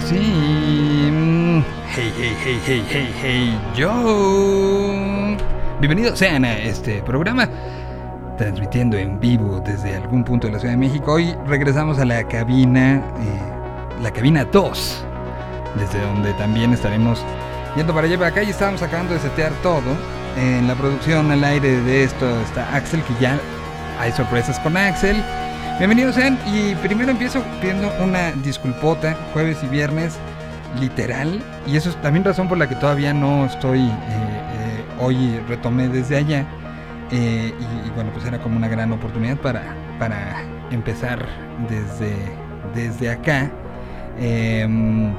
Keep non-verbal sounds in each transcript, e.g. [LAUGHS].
sí. Hey, hey, hey, hey, hey, hey, yo. Bienvenidos sean a este programa, transmitiendo en vivo desde algún punto de la Ciudad de México. Hoy regresamos a la cabina, eh, la cabina 2, desde donde también estaremos yendo para allá para acá. Y estábamos acabando de setear todo. En la producción al aire de esto está Axel, que ya hay sorpresas con Axel. Bienvenidos sean y primero empiezo pidiendo una disculpota, jueves y viernes, literal, y eso es también razón por la que todavía no estoy, eh, eh, hoy retomé desde allá, eh, y, bueno, pues era como una gran oportunidad para, para empezar desde, desde acá. Em,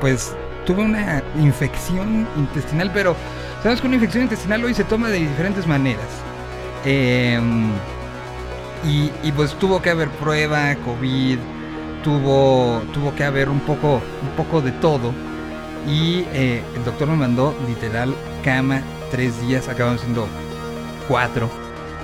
pues tuve una infección intestinal, pero sabes que una infección intestinal hoy se toma de diferentes maneras. Eh, y, pues tuvo que haber prueba, COVID, tuvo, tuvo que haber un poco, un poco de todo. Y eh, el doctor me mandó literal cama tres días, acaban siendo cuatro.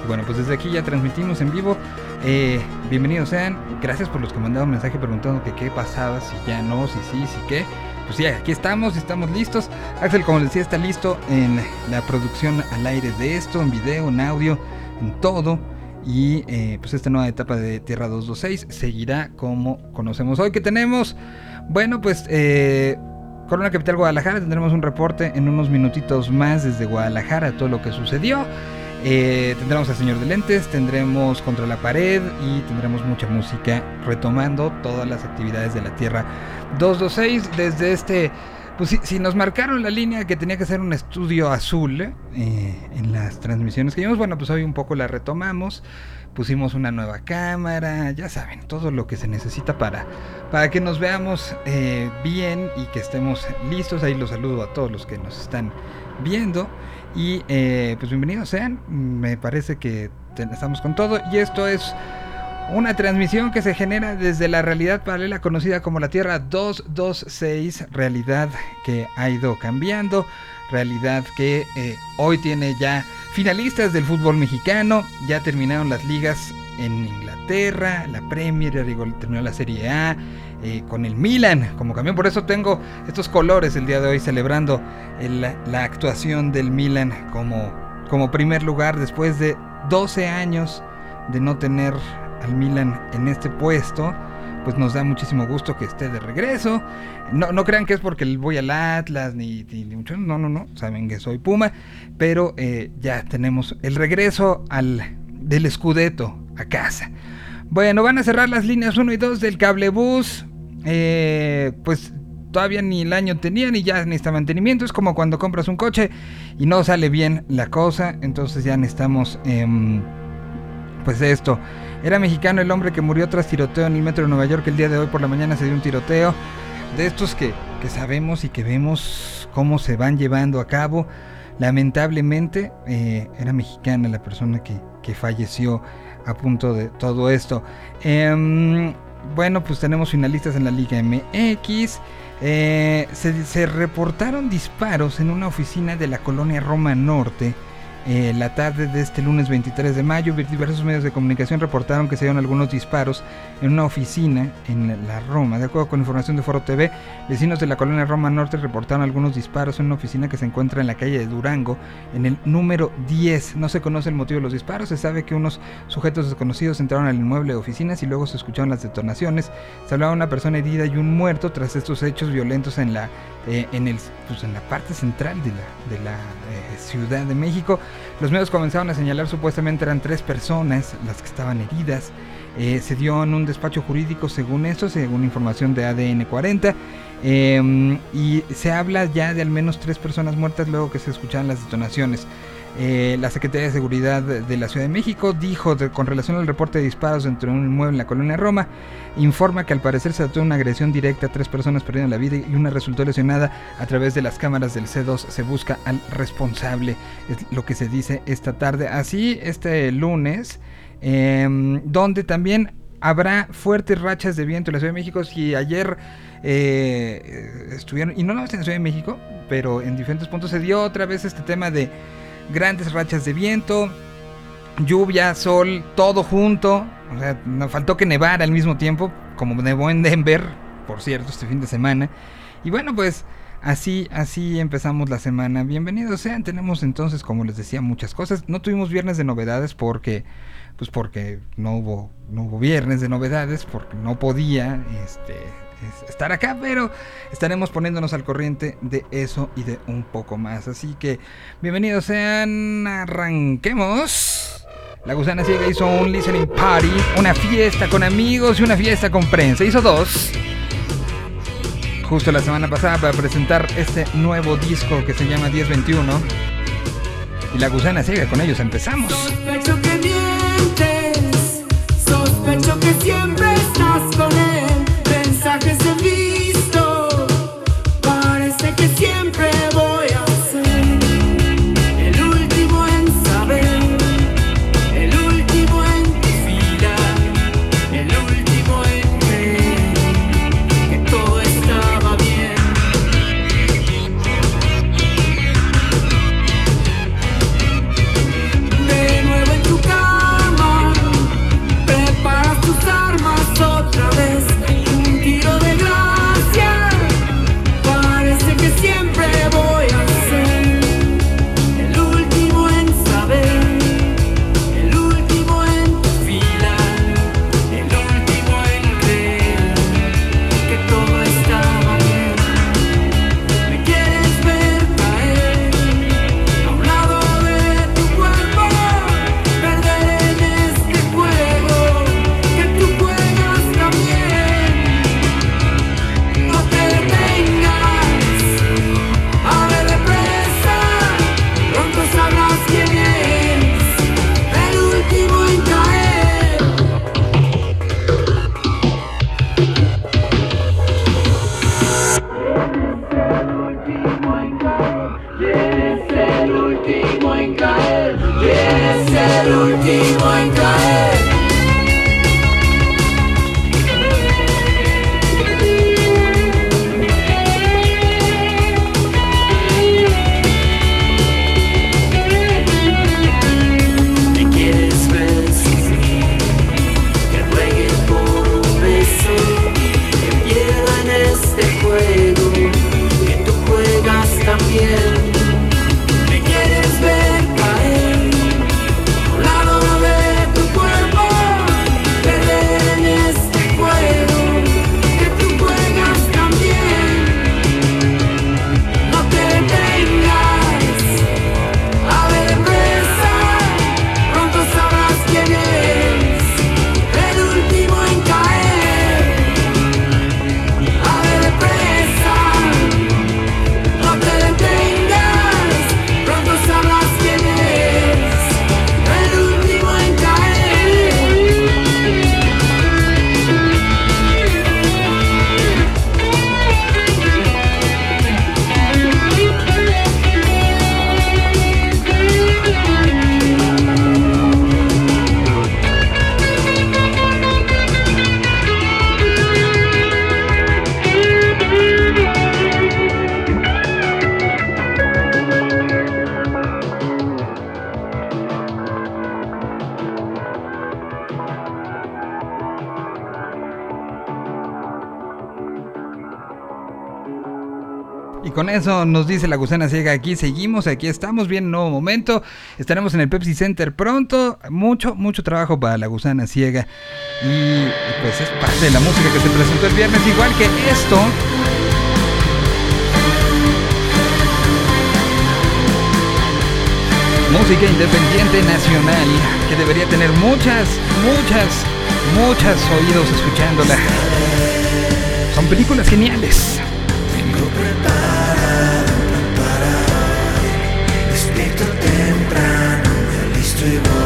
Y bueno, pues desde aquí ya transmitimos en vivo. Eh, bienvenidos sean, gracias por los que mandaron mensaje preguntando que qué pasaba, si ya no, si sí, si qué. Pues ya, aquí estamos, estamos listos. Axel, como les decía, está listo en la producción al aire de esto, en video, en audio, en todo. Y eh, pues esta nueva etapa de Tierra 226 seguirá como conocemos hoy. que tenemos? Bueno, pues eh, Corona Capital Guadalajara tendremos un reporte en unos minutitos más desde Guadalajara, todo lo que sucedió. Eh, tendremos al Señor de Lentes, tendremos Contra la Pared y tendremos mucha música retomando todas las actividades de la Tierra 226 desde este pues si, si, nos marcaron la línea que tenía que ser un estudio azul eh, en las transmisiones que vimos, bueno, pues hoy un poco la retomamos, pusimos una nueva cámara, ya saben, todo lo que se necesita para, para que nos veamos eh, bien y que estemos listos. Ahí los saludo a todos los que nos están viendo. Y eh, pues bienvenidos sean, me parece que estamos con todo. Y esto es una transmisión que se genera desde la realidad paralela conocida como la Tierra 226, realidad que ha ido cambiando, realidad que eh, hoy tiene ya finalistas del fútbol mexicano, ya terminaron las ligas en Inglaterra, la Premier, terminó la Serie A, eh, con el Milan como campeón, por eso tengo estos colores el día de hoy celebrando el, la actuación del Milan como, como primer lugar después de 12 años de no tener al Milan en este puesto, pues nos da muchísimo gusto que esté de regreso. No, no crean que es porque voy al Atlas, ni, ni, mucho, no, no, no, saben que soy Puma, pero eh, ya tenemos el regreso al, del Scudetto a casa. Bueno, van a cerrar las líneas 1 y 2 del cablebús, eh, pues todavía ni el año tenían y ya necesita mantenimiento. Es como cuando compras un coche y no sale bien la cosa, entonces ya necesitamos, eh, pues esto. Era mexicano el hombre que murió tras tiroteo en el metro de Nueva York. El día de hoy por la mañana se dio un tiroteo. De estos que, que sabemos y que vemos cómo se van llevando a cabo. Lamentablemente eh, era mexicana la persona que, que, falleció a punto de todo esto. Eh, bueno, pues tenemos finalistas en la Liga MX. Eh, se reportaron disparos en una oficina de la colonia Roma Norte. Eh, la tarde de este lunes 23 de mayo, diversos medios de comunicación reportaron que se dieron algunos disparos en una oficina en la Roma. De acuerdo con información de Foro TV, vecinos de la colonia Roma Norte reportaron algunos disparos en una oficina que se encuentra en la calle de Durango, en el número 10. No se conoce el motivo de los disparos, se sabe que unos sujetos desconocidos entraron al inmueble de oficinas y luego se escucharon las detonaciones. Se hablaba de una persona herida y un muerto tras estos hechos violentos en la, eh, en el, pues en la parte central de la, de la eh, Ciudad de México. Los medios comenzaron a señalar supuestamente eran tres personas las que estaban heridas. Eh, se dio en un despacho jurídico según esto, según información de ADN 40. Eh, y se habla ya de al menos tres personas muertas luego que se escuchaban las detonaciones. Eh, la Secretaría de Seguridad de la Ciudad de México dijo con relación al reporte de disparos dentro de un inmueble en la colonia Roma, informa que al parecer se trató de una agresión directa, tres personas perdieron la vida y una resultó lesionada. A través de las cámaras del C2 se busca al responsable, es lo que se dice esta tarde. Así, este lunes, eh, donde también habrá fuertes rachas de viento en la Ciudad de México. Si ayer eh, estuvieron, y no nada más en la Ciudad de México, pero en diferentes puntos se dio otra vez este tema de grandes rachas de viento. lluvia, sol, todo junto. O sea, nos faltó que nevara al mismo tiempo, como nevó en Denver, por cierto, este fin de semana. Y bueno, pues así, así empezamos la semana. Bienvenidos sean. Tenemos entonces, como les decía, muchas cosas. No tuvimos viernes de novedades porque, pues porque no hubo, no hubo viernes de novedades, porque no podía, este, estar acá, pero estaremos poniéndonos al corriente de eso y de un poco más. Así que bienvenidos sean, arranquemos. La gusana ciega hizo un listening party, una fiesta con amigos y una fiesta con prensa. Hizo dos. Justo la semana pasada para presentar este nuevo disco que se llama 1021. Y la gusana ciega, con ellos empezamos. Nos dice la gusana ciega aquí, seguimos, aquí estamos, bien, nuevo momento. Estaremos en el Pepsi Center pronto. Mucho, mucho trabajo para la gusana ciega. Y, pues es parte de la música que se presentó el viernes, igual que esto. Música independiente nacional que debería tener muchas, muchas, muchas oídos escuchándola. Son películas geniales. Me listo y voy.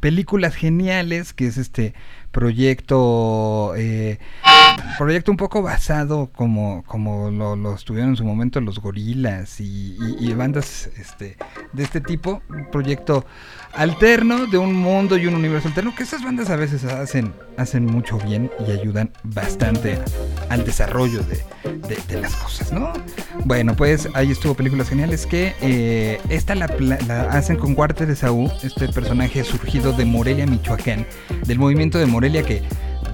Películas Geniales, que es este proyecto eh, proyecto un poco basado como, como lo, lo estuvieron en su momento los gorilas y, y- y bandas este, de este tipo. Un proyecto alterno de un mundo y un universo alterno que esas bandas a veces hacen, hacen mucho bien y ayudan bastante al desarrollo de, de- de las cosas, ¿no? Bueno, pues ahí estuvo Películas Geniales que eh, esta la, la hacen con Walter de Saúl, este personaje surgido de Morelia, Michoacán, del movimiento de Morelia que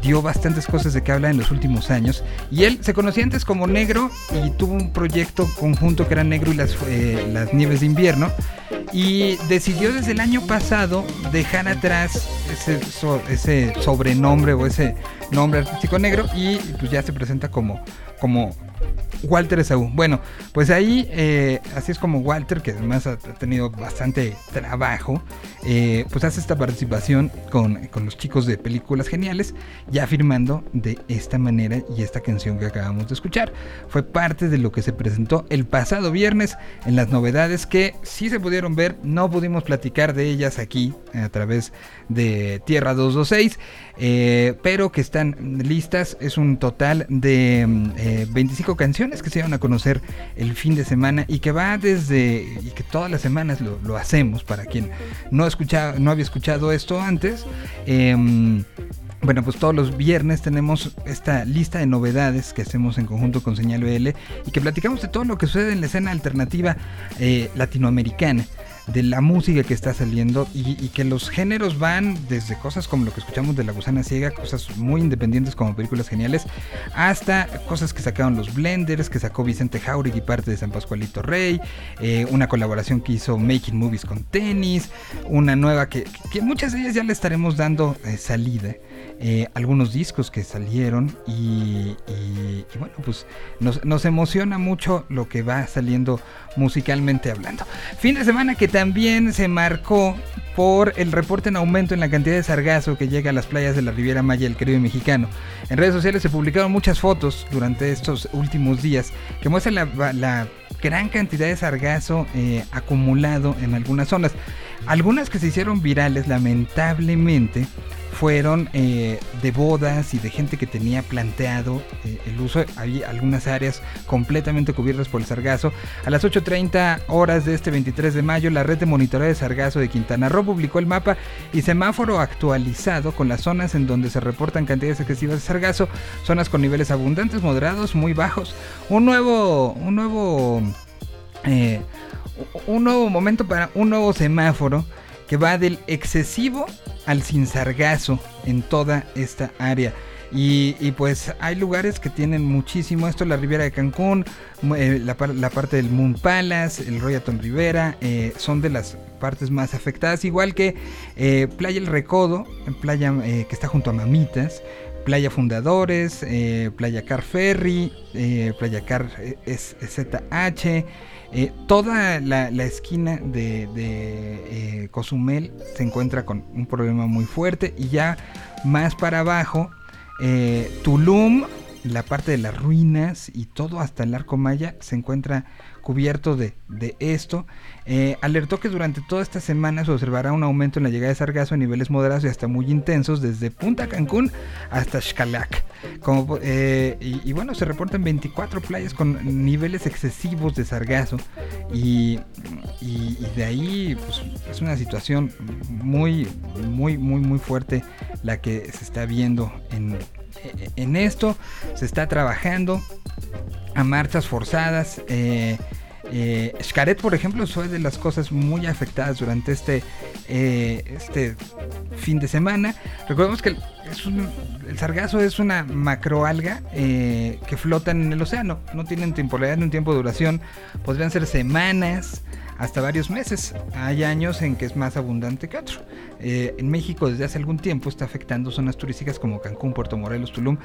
dio bastantes cosas de que habla en los últimos años. Y él se conocía antes como Negro y tuvo un proyecto conjunto que era Negro y las, eh, las Nieves de Invierno. Y decidió desde el año pasado dejar atrás ese, ese sobrenombre o ese nombre artístico negro y pues ya se presenta como, como Walter Esaú. Bueno, pues ahí eh, así es como Walter, que además ha, tenido bastante trabajo, eh, pues hace esta participación con, con los chicos de películas geniales, ya firmando de esta manera y esta canción que acabamos de escuchar. Fue parte de lo que se presentó el pasado viernes en las novedades que sí se pudieron ver, no pudimos platicar de ellas aquí a través de Tierra 226, eh, pero que están listas. Es un total de mm, eh, 25 canciones que se van a conocer el fin de semana y que va desde, y que todas las semanas lo, hacemos para quien no, escucha, no había escuchado esto antes. em, bueno, pues todos los viernes tenemos esta lista de novedades que hacemos en conjunto con Señal BL y que platicamos de todo lo que sucede en la escena alternativa eh, latinoamericana, de la música que está saliendo y, que los géneros van desde cosas como lo que escuchamos de La Gusana Ciega, cosas muy independientes como películas geniales, hasta cosas que sacaron los Blenders, que sacó Vicente Jauregui parte de San Pascualito Rey, eh, una colaboración que hizo Making Movies con Tenis, una nueva que, que muchas de ellas ya le estaremos dando eh, salida eh, algunos discos que salieron y, y- y bueno, pues nos, emociona mucho lo que va saliendo musicalmente hablando. Fin de semana que también se marcó por el reporte en aumento en la cantidad de sargazo que llega a las playas de la Riviera Maya del Caribe mexicano. En redes sociales se publicaron muchas fotos durante estos últimos días que muestran la, la gran cantidad de sargazo eh, acumulado en algunas zonas. Algunas que se hicieron virales, lamentablemente, fueron eh, de bodas y de gente que tenía planteado eh, el uso. Había algunas áreas completamente cubiertas por el sargazo. A las 8.30 horas de este 23 de mayo, la red de monitoreo de sargazo de Quintana Roo publicó el mapa y semáforo actualizado con las zonas en donde se reportan cantidades excesivas de sargazo, zonas con niveles abundantes, moderados, muy bajos. Un nuevo, un nuevo, eh, un nuevo momento para un nuevo semáforo que va del excesivo al sin sargazo en toda esta área. Y, y pues hay lugares que tienen muchísimo esto, la Riviera de Cancún, eh, la, par- la parte del Moon Palace, el Royalton Rivera, eh, son de las partes más afectadas, igual que eh, Playa El Recodo, playa que está junto a Mamitas, Playa Fundadores, Playa Car Ferry, Playa Car eh, es- ZH, eh, toda la, esquina de, de, eh, Cozumel se encuentra con un problema muy fuerte y ya más para abajo, eh, Tulum, la parte de las ruinas y todo hasta el arco maya se encuentra cubierto de, de esto. Eh, alertó que durante toda esta semana se observará un aumento en la llegada de sargazo a niveles moderados y hasta muy intensos desde Punta Cancún hasta Xcalac. Eh, y, y bueno, se reportan 24 playas con niveles excesivos de sargazo y, y- y de ahí pues, es una situación muy, muy, muy, muy fuerte la que se está viendo en, en esto. Se está trabajando a marchas forzadas. Eh, eh, por ejemplo, fue de las cosas muy afectadas durante este, eh, este fin de semana. Recordemos que el, sargazo es una macroalga eh, que flotan en el océano. No tienen temporalidad ni un tiempo de duración. Podrían ser semanas hasta varios meses. Hay años en que es más abundante que otro. Eh, en México desde hace algún tiempo está afectando zonas turísticas como Cancún, Puerto Morelos, Tulum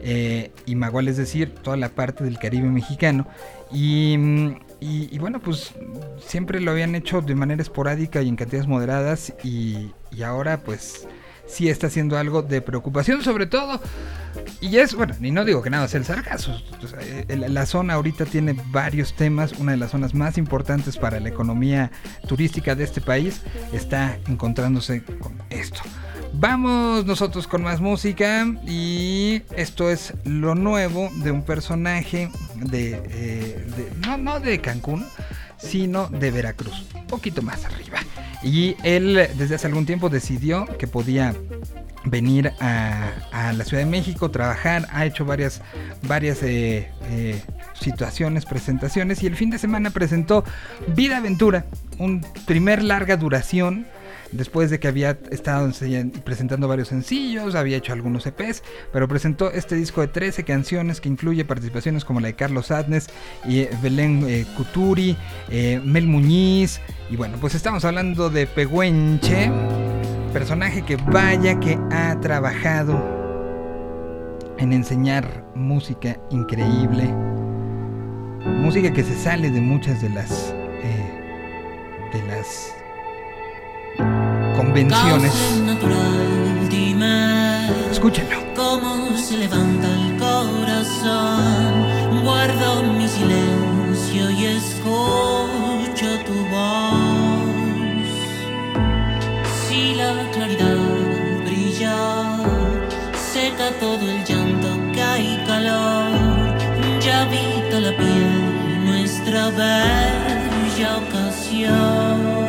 eh, y Magual, es decir, toda la parte del Caribe mexicano. Y, mm, y- y bueno, pues siempre lo habían hecho de manera esporádica y en cantidades moderadas y ahora pues sí está siendo algo de preocupación, sobre todo. Y es, bueno, y no digo que nada es el sargazo. sea, eh, la, la zona ahorita tiene varios temas. Una de las zonas más importantes para la economía turística de este país está encontrándose con esto. Vamos nosotros con más música y esto es lo nuevo de un personaje de, eh, de- no, no de Cancún, sino de Veracruz, poquito más arriba. Y él desde hace algún tiempo decidió que podía venir a, a la Ciudad de México, trabajar, ha hecho varias, varias eh, eh, situaciones, presentaciones y el fin de semana presentó Vida Aventura, un primer larga duración. Después de que había estado presentando varios sencillos, había hecho algunos EPs, pero presentó este disco de 13 canciones que incluye participaciones como la de Carlos Adnes y eh, Belén eh, Cuturi, eh, Mel Muñiz. Y bueno, pues estamos hablando de Pehuenche, personaje que vaya que ha trabajado en enseñar música increíble, música que se sale de muchas de las eh, de las convenciones. Escúchenlo. cómo se levanta el corazón. Guardo mi silencio y escucho tu voz. Si la claridad brilla, seca todo el llanto que hay calor. Ya habita la piel nuestra bella ocasión.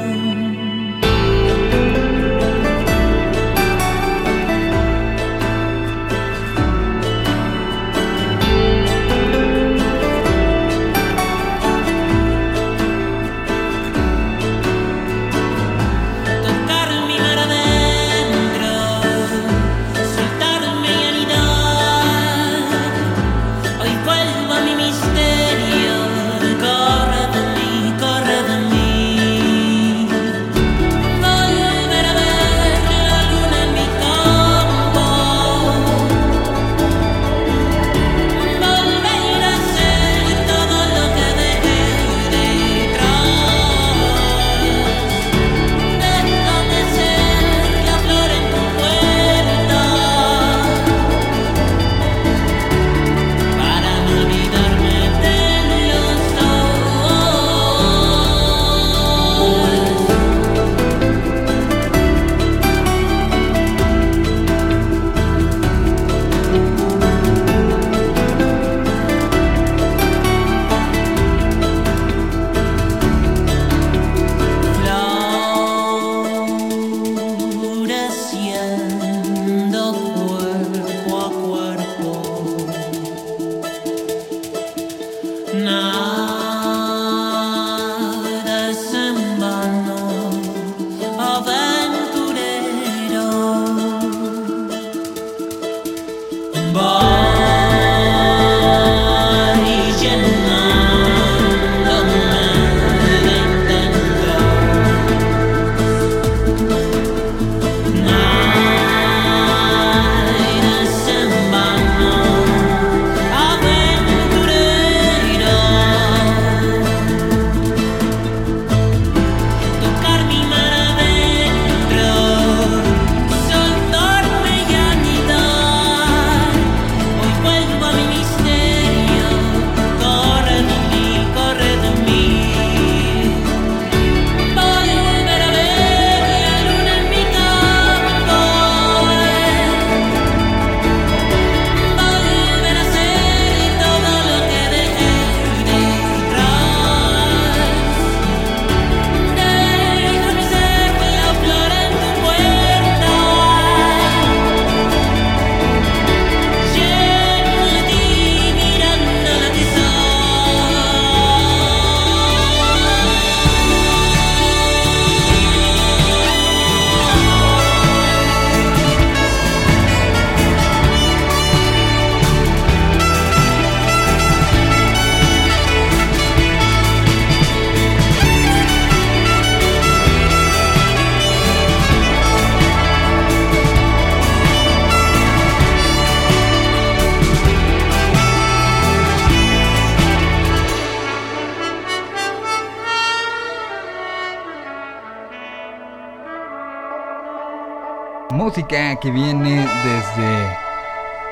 Que viene desde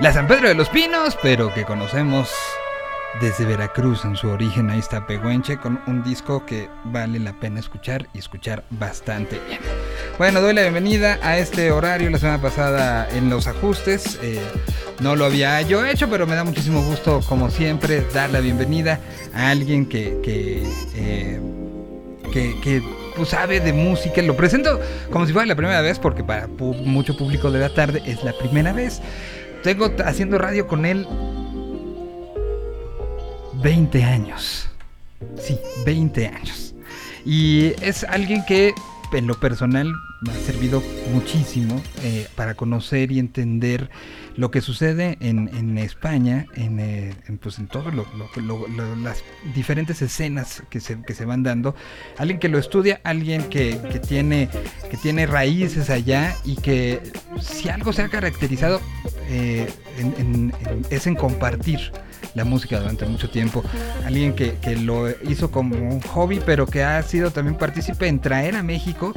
la San Pedro de los Pinos, pero que conocemos desde Veracruz en su origen. Ahí está Pehuenche con un disco que vale la pena escuchar y escuchar bastante bien. Bueno, doy la bienvenida a este horario. La semana pasada en los ajustes eh, no lo había yo hecho, pero me da muchísimo gusto, como siempre, dar la bienvenida a alguien que, que, eh, que, que, pues, sabe de música. Lo presento como si fuera la primera vez, porque para mucho público de la tarde es la primera vez. Tengo haciendo radio con él 20 años. Sí, 20 años. Y es alguien que en lo personal me ha servido muchísimo eh, para conocer y entender lo que sucede en, España, en, eh, pues en todo lo, las diferentes escenas que se, que se van dando. Alguien que lo estudia, alguien que, que tiene, que tiene raíces allá y que si algo se ha caracterizado eh, es en compartir la música durante mucho tiempo. Alguien que, que lo hizo como un hobby, pero que ha sido también partícipe en traer a México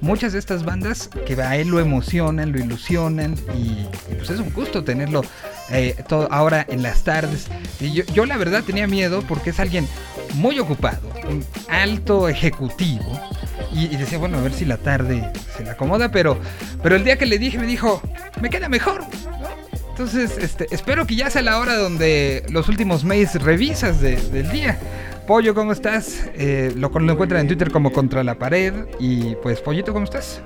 muchas de estas bandas que a él lo emocionan, lo ilusionan y, pues es un gusto tenerlo eh, todo ahora en las tardes. Yo, yo la verdad tenía miedo porque es alguien muy ocupado, un alto ejecutivo. Y, decía, bueno, a ver si la tarde se le acomoda, pero, pero el día que le dije me dijo, me queda mejor. Entonces, este, espero que ya sea la hora donde los últimos mails revisas de- del día. Pollo, ¿cómo estás? Eh, lo, lo encuentran en Twitter como Contra la Pared. Y pues, Pollito, ¿cómo estás?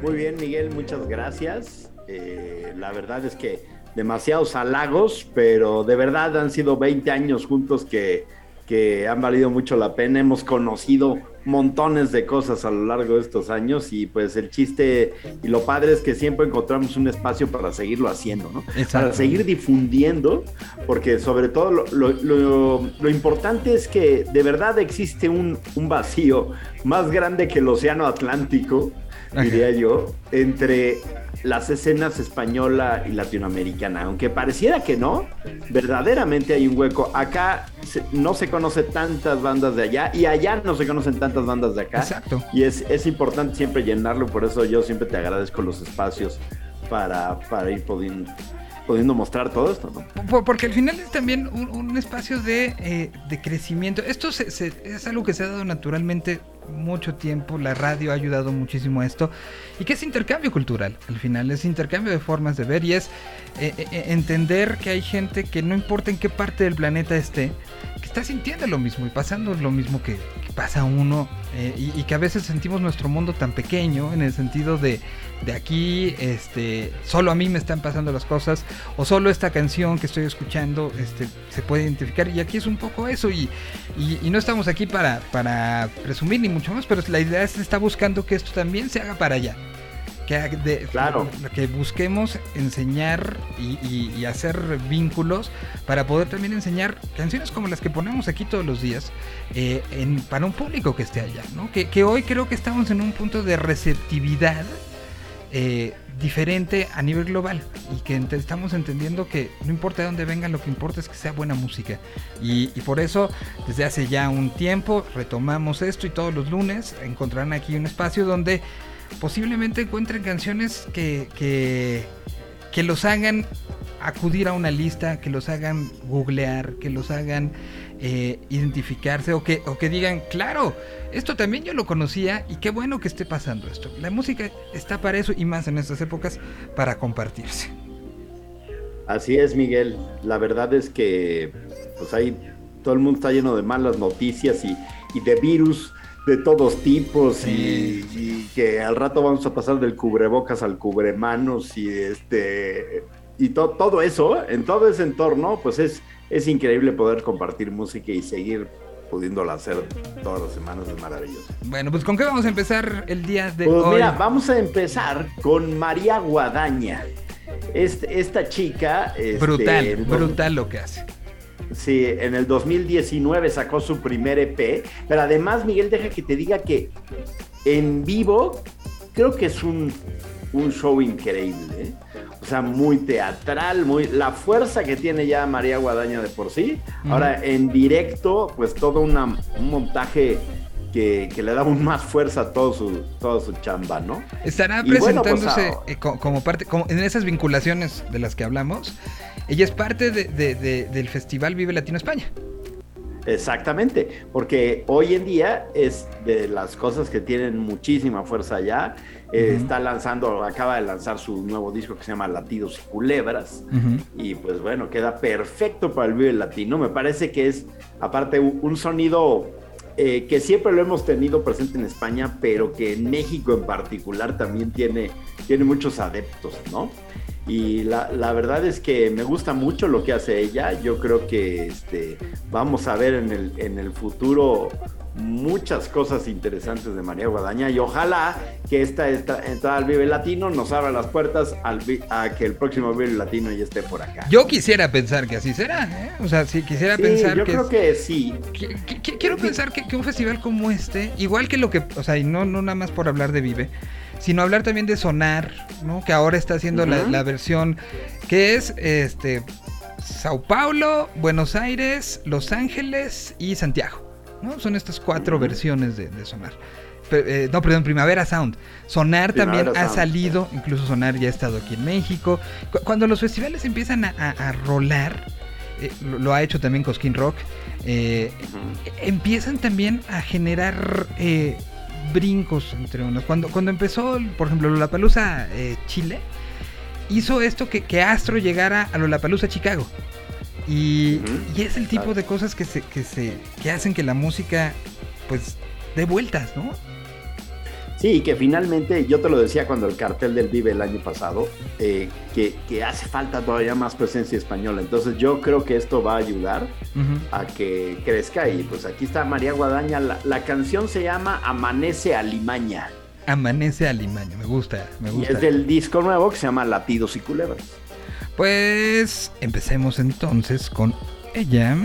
Muy bien, Miguel, muchas gracias. Eh, la verdad es que demasiados halagos, pero de verdad han sido 20 años juntos que, que han valido mucho la pena. Hemos conocido montones de cosas a lo largo de estos años y pues el chiste y lo padre es que siempre encontramos un espacio para seguirlo haciendo, ¿no? Exacto. Para seguir difundiendo, porque sobre todo lo, lo- lo- lo importante es que de verdad existe un, un vacío más grande que el océano Atlántico, Ajá. diría yo, entre las escenas española y latinoamericana. Aunque pareciera que no, verdaderamente hay un hueco. Acá no se conoce tantas bandas de allá y allá no se conocen tantas bandas de acá. Exacto. Y es, es importante siempre llenarlo, por eso yo siempre te agradezco los espacios para, para ir pudiendo, pudiendo mostrar todo esto, ¿no? Por- Porque al final es también un, espacio de, eh, de crecimiento. Esto se- se- es algo que se ha dado naturalmente mucho tiempo. La radio ha ayudado muchísimo a esto. Y que es intercambio cultural. Al final es intercambio de formas de ver y es eh, eh, entender que hay gente que no importa en qué parte del planeta esté, que está sintiendo lo mismo y pasando lo mismo que pasa uno. eh, y, que a veces sentimos nuestro mundo tan pequeño en el sentido de, de aquí, este, solo a mí me están pasando las cosas o solo esta canción que estoy escuchando este, se puede identificar y aquí es un poco eso y, y- y no estamos aquí para, para presumir ni mucho más, pero la idea es está buscando que esto también se haga para allá. Que, de- Claro. que busquemos enseñar y, y- y hacer vínculos para poder también enseñar canciones como las que ponemos aquí todos los días eh, en- para un público que esté allá, ¿no? Que, que hoy creo que estamos en un punto de receptividad eh, diferente a nivel global y que ent- estamos entendiendo que no importa de dónde venga, lo que importa es que sea buena música. Y, y por eso, desde hace ya un tiempo, retomamos esto y todos los lunes encontrarán aquí un espacio donde posiblemente encuentren canciones que, que, que los hagan acudir a una lista, que los hagan googlear, que los hagan eh, identificarse o que, o que digan, claro, esto también yo lo conocía y qué bueno que esté pasando esto. La música está para eso y más en estas épocas para compartirse. Así es, Miguel. La verdad es que pues ahí todo el mundo está lleno de malas noticias y, y de virus de todos tipos Sí. y, y que al rato vamos a pasar del cubrebocas al cubremanos y este y to- todo eso en todo ese entorno pues es es increíble poder compartir música y seguir pudiéndola hacer todas las semanas es maravilloso. Bueno, pues ¿con qué vamos a empezar el día de Pues hoy? mira, vamos a empezar con María Guadaña. Este- esta chica este, brutal, brutal lo que hace. Sí, en el 2019 sacó su primer EP, pero además, Miguel, deja que te diga que en vivo creo que es un, un show increíble. ¿eh? O sea, muy teatral, muy la fuerza que tiene ya María Guadaña de por sí. Ahora, en directo, pues todo una- un montaje que, que le da aún más fuerza a todo su, toda su chamba, ¿no? Estará Y bueno, pues, presentándose ah, eh, co- como parte, como en esas vinculaciones de las que hablamos. Ella es parte de- de- de- del Festival Vive Latino España. Exactamente, porque hoy en día es de las cosas que tienen muchísima fuerza allá. Eh. Está lanzando, acaba de lanzar su nuevo disco que se llama Latidos y Culebras. Y pues bueno, queda perfecto para el Vive Latino. Me parece que es, aparte, un, un sonido eh, que siempre lo hemos tenido presente en España, pero que en México en particular también tiene, tiene muchos adeptos, ¿no? Y la, la verdad es que me gusta mucho lo que hace ella. Yo creo que este, vamos a ver en el, en el futuro muchas cosas interesantes de María Guadaña y ojalá que esta, esta entrada al Vive Latino nos abra las puertas al, a que el próximo Vive Latino ya esté por acá. Yo quisiera pensar que así será, ¿eh? O sea, sí, quisiera Sí, pensar yo que, creo es- que sí. que- que- que- quiero pensar que, que un festival como este, igual que lo que, o sea, y no, no nada más por hablar de Vive, sino hablar también de Sonar, ¿no? Que ahora está haciendo la, versión que es este Sao Paulo, Buenos Aires, Los Ángeles y Santiago, ¿no? Son estas cuatro versiones de, de Sonar. Eh, no, perdón, Primavera Sound. Sonar Primavera también ha salido, incluso Sonar ya ha estado aquí en México. Cu- Cuando los festivales empiezan a, a- a rolar, eh, lo, lo ha hecho también Cosquín Rock, eh, empiezan también a generar brincos entre unos. Cuando, cuando empezó, por ejemplo, Lollapalooza eh, Chile, hizo esto que, que Astro llegara a Lollapalooza Chicago. Y, y es el tipo de cosas que, se, que, se, que hacen que la música, pues, dé vueltas, ¿no? Sí, que finalmente, yo te lo decía cuando el cartel del Vive el año pasado, eh, que, que hace falta todavía más presencia española. Entonces yo creo que esto va a ayudar a que crezca. Y pues aquí está María Guadaña. La, la canción se llama Amanece Alimaña. Amanece Alimaña, me gusta, me Y gusta. es del disco nuevo que se llama Latidos y Culebras. Pues empecemos entonces con ella.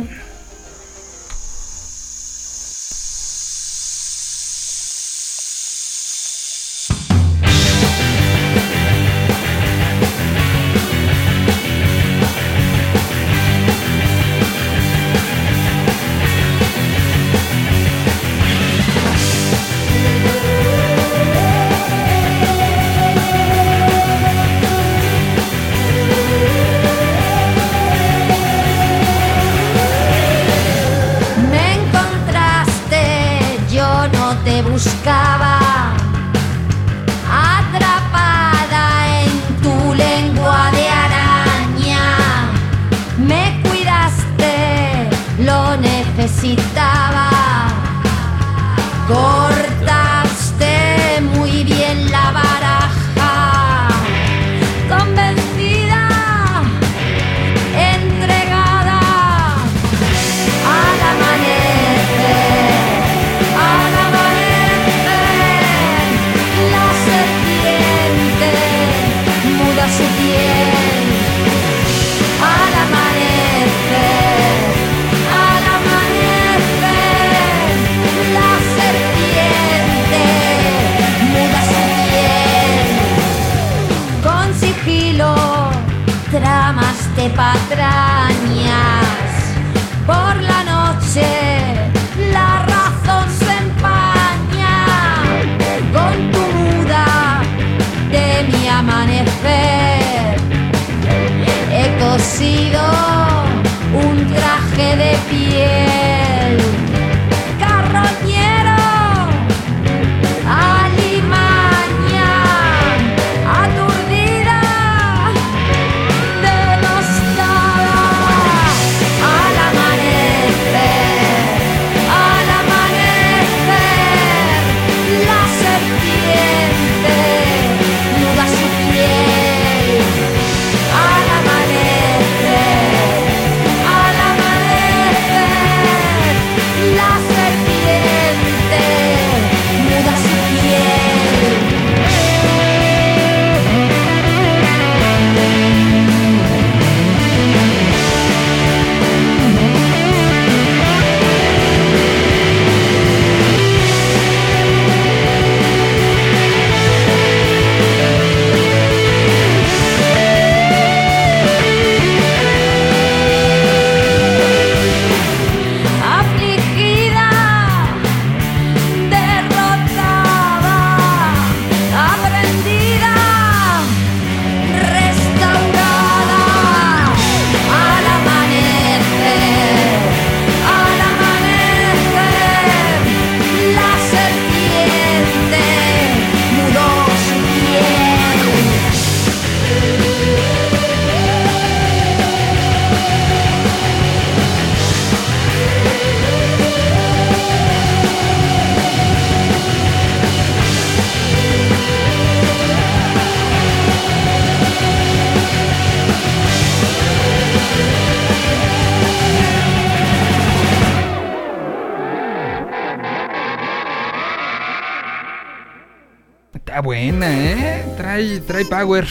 Trae, power.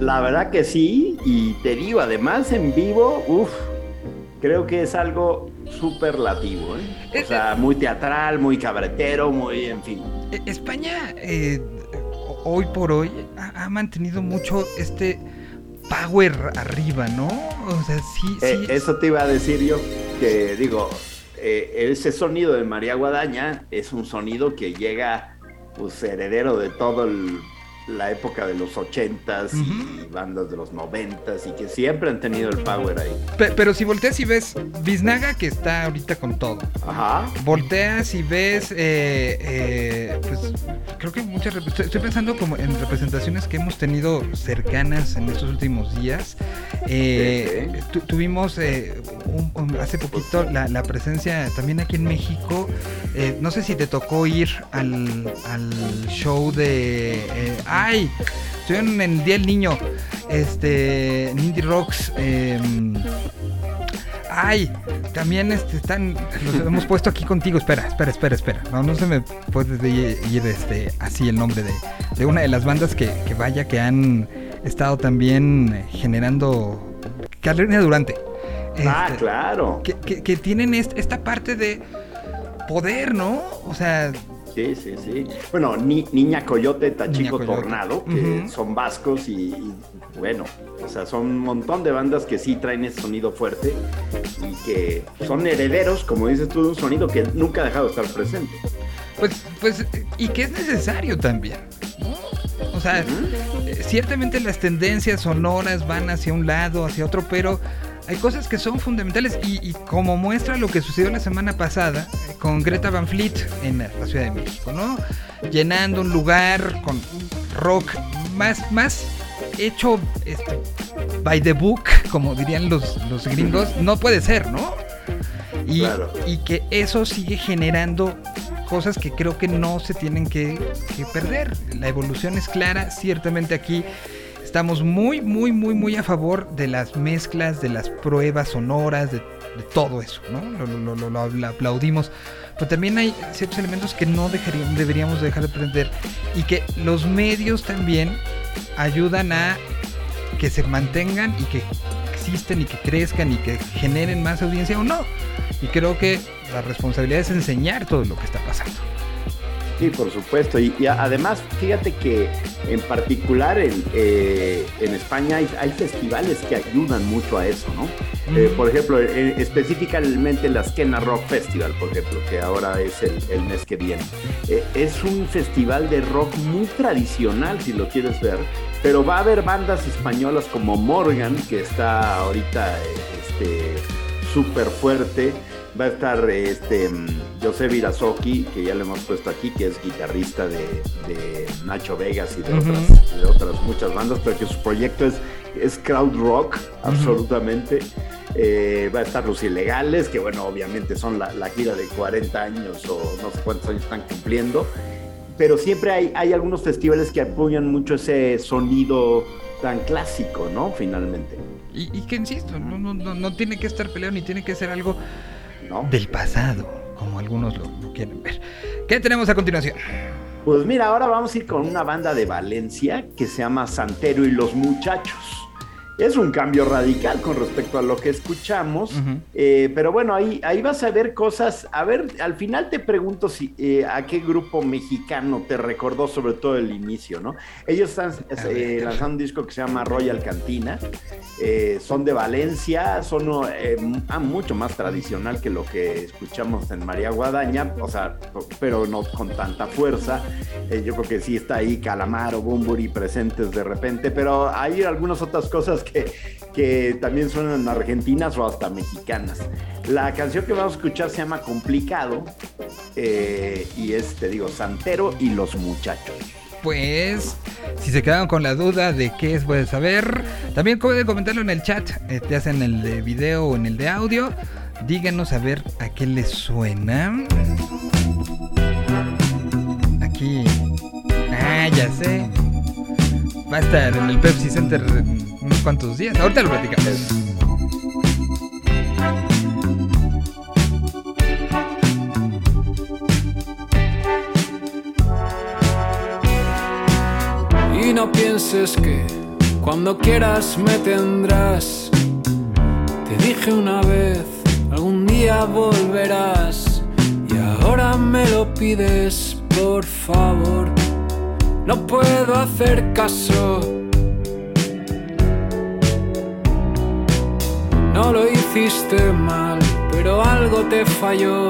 La verdad que sí, y te digo, además en vivo, uff, creo que es algo superlativo, ¿eh? O sea, muy teatral, muy cabretero, muy, en fin. Eh, España, eh, hoy por hoy, ha, ha mantenido mucho este power arriba, ¿no? O sea, sí, sí. Eh, eso te iba a decir yo, que digo, eh, ese sonido de María Guadaña es un sonido que llega, pues, heredero de todo el- la época de los ochentas bandas de los noventas y que siempre han tenido el power ahí. Pe- pero si volteas y ves Biznaga, que está ahorita con todo. Ajá. Volteas y ves, eh, eh, pues creo que muchas. Estoy, pensando como en representaciones que hemos tenido cercanas en estos últimos días. Eh, Sí, sí. tu- tuvimos eh, un- un- hace poquito la, la presencia también aquí en México. eh, no sé si te tocó ir al, al show de. eh, ¡Ay! Estuvieron en el Día del Niño. Este. Nindy Rocks. em, Ay, también este, están, los [LAUGHS] hemos puesto aquí contigo. Espera, espera, espera, espera. No, no se me puede de- ir este, así el nombre de, de una de las bandas que, que vaya que han estado también generando Carolina Durante. Ah, Este, claro. que, que- que tienen est- esta parte de poder, ¿no? O sea, Sí, sí, sí. Bueno, Ni- Niña Coyote, Tachico Niña Coyote. Tornado, que son vascos y, y, bueno, o sea, son un montón de bandas que sí traen ese sonido fuerte y que son herederos, como dices tú, de un sonido que nunca ha dejado de estar presente. pues, pues, y que es necesario también. O sea, ciertamente las tendencias sonoras van hacia un lado, hacia otro, pero hay cosas que son fundamentales y, y como muestra lo que sucedió la semana pasada eh, con Greta Van Fleet en la Ciudad de México, ¿no? Llenando un lugar con rock más, más hecho este, by the book, como dirían los, los gringos, no puede ser, ¿no? Y, Claro. y que eso sigue generando cosas que creo que no se tienen que, que perder. La evolución es clara, ciertamente aquí estamos muy, muy, muy, muy a favor de las mezclas, de las pruebas sonoras, de, todo eso, ¿no? Lo, lo- lo- lo- aplaudimos. Pero también hay ciertos elementos que no dejaríamos, deberíamos dejar de aprender y que los medios también ayudan a que se mantengan y que existen y que crezcan y que generen más audiencia o no. Y creo que la responsabilidad es enseñar todo lo que está pasando. Sí, por supuesto. Y, y además, fíjate que en particular en, eh, en España hay, hay festivales que ayudan mucho a eso, ¿no? Eh, por ejemplo, eh, específicamente la Skena Rock Festival, por ejemplo, que ahora es el, el mes que viene. Eh, es un festival de rock muy tradicional, si lo quieres ver, pero va a haber bandas españolas como Morgan, que está ahorita eh, este, súper fuerte. Va a estar este, José Virazoki, que ya le hemos puesto aquí, que es guitarrista de, de Nacho Vegas y de, otras, de otras muchas bandas, pero que su proyecto es, es crowd rock, absolutamente. Eh, va a estar Los Ilegales, que bueno, obviamente son la, la gira de 40 años o no sé cuántos años están cumpliendo. Pero siempre hay, hay algunos festivales que apoyan mucho ese sonido tan clásico, ¿no? Finalmente. Y, y que insisto, no, no, no, no tiene que estar peleado ni tiene que ser algo. Del pasado, como algunos lo, lo quieren ver. ¿Qué tenemos a continuación? Pues mira, ahora vamos a ir con una banda de Valencia que se llama Santero y los Muchachos. Es un cambio radical con respecto a lo que escuchamos, eh, pero bueno, ahí, ahí vas a ver cosas. A ver, al final te pregunto si eh, a qué grupo mexicano te recordó sobre todo el inicio, ¿no? Ellos están eh, lanzando un disco que se llama Royal Cantina, eh, son de Valencia, son ah, mucho más tradicional que lo que escuchamos en María Guadaña, o sea, pero no con tanta fuerza. Yo creo que sí está ahí Calamaro, Bumburi presentes de repente, pero hay algunas otras cosas que, que también suenan argentinas o hasta mexicanas. La canción que vamos a escuchar se llama Complicado eh, y es, te digo, Santero y los muchachos. Pues, si se quedaron con la duda de qué es, pueden saber. También pueden comentarlo en el chat, eh, te hacen el de video o en el de audio. Díganos a ver a qué les suena. Aquí. Ah, ya sé. Va a estar en el Pepsi Center en unos días. Ahorita lo platicamos. pienses que cuando quieras me tendrás. Te dije una vez, algún día volverás. Y ahora me lo pides, por favor. No puedo hacer caso. No lo hiciste mal, pero algo te falló.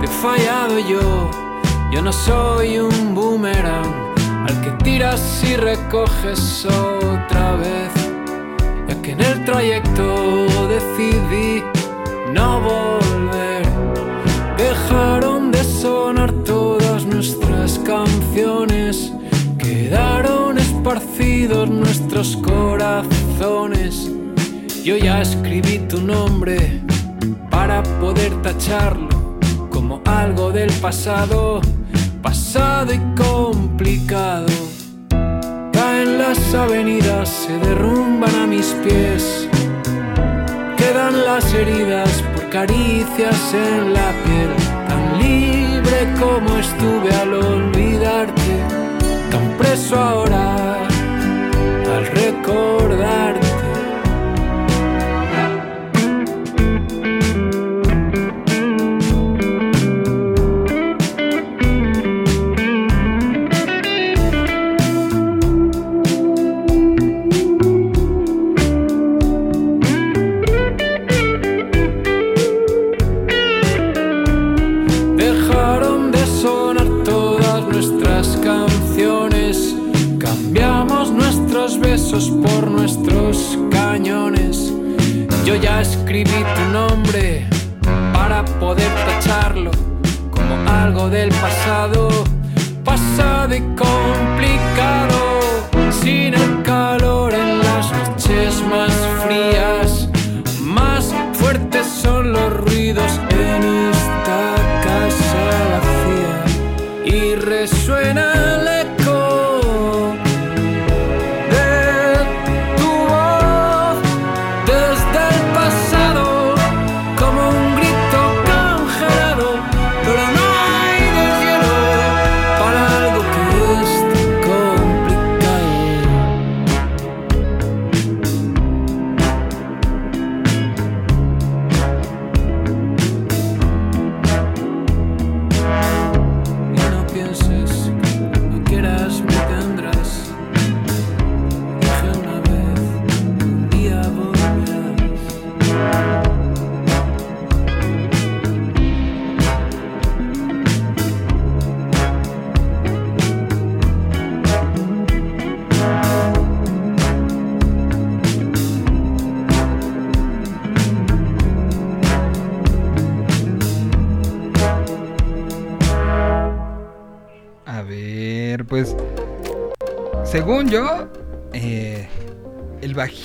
Te he fallado yo. Yo no soy un boomerang al que tiras y recoges otra vez. Ya que en el trayecto decidí no volver. Dejaron de sonar todas nuestras canciones. Quedaron esparcidos nuestros corazones. Yo ya escribí tu nombre para poder tacharlo como algo del pasado, pasado y complicado. Caen las avenidas, se derrumban a mis pies. Quedan las heridas por caricias en la piel, tan libre como estuve al olvidarte, tan preso ahora al recordarte. Del pasado, pasado y complicado.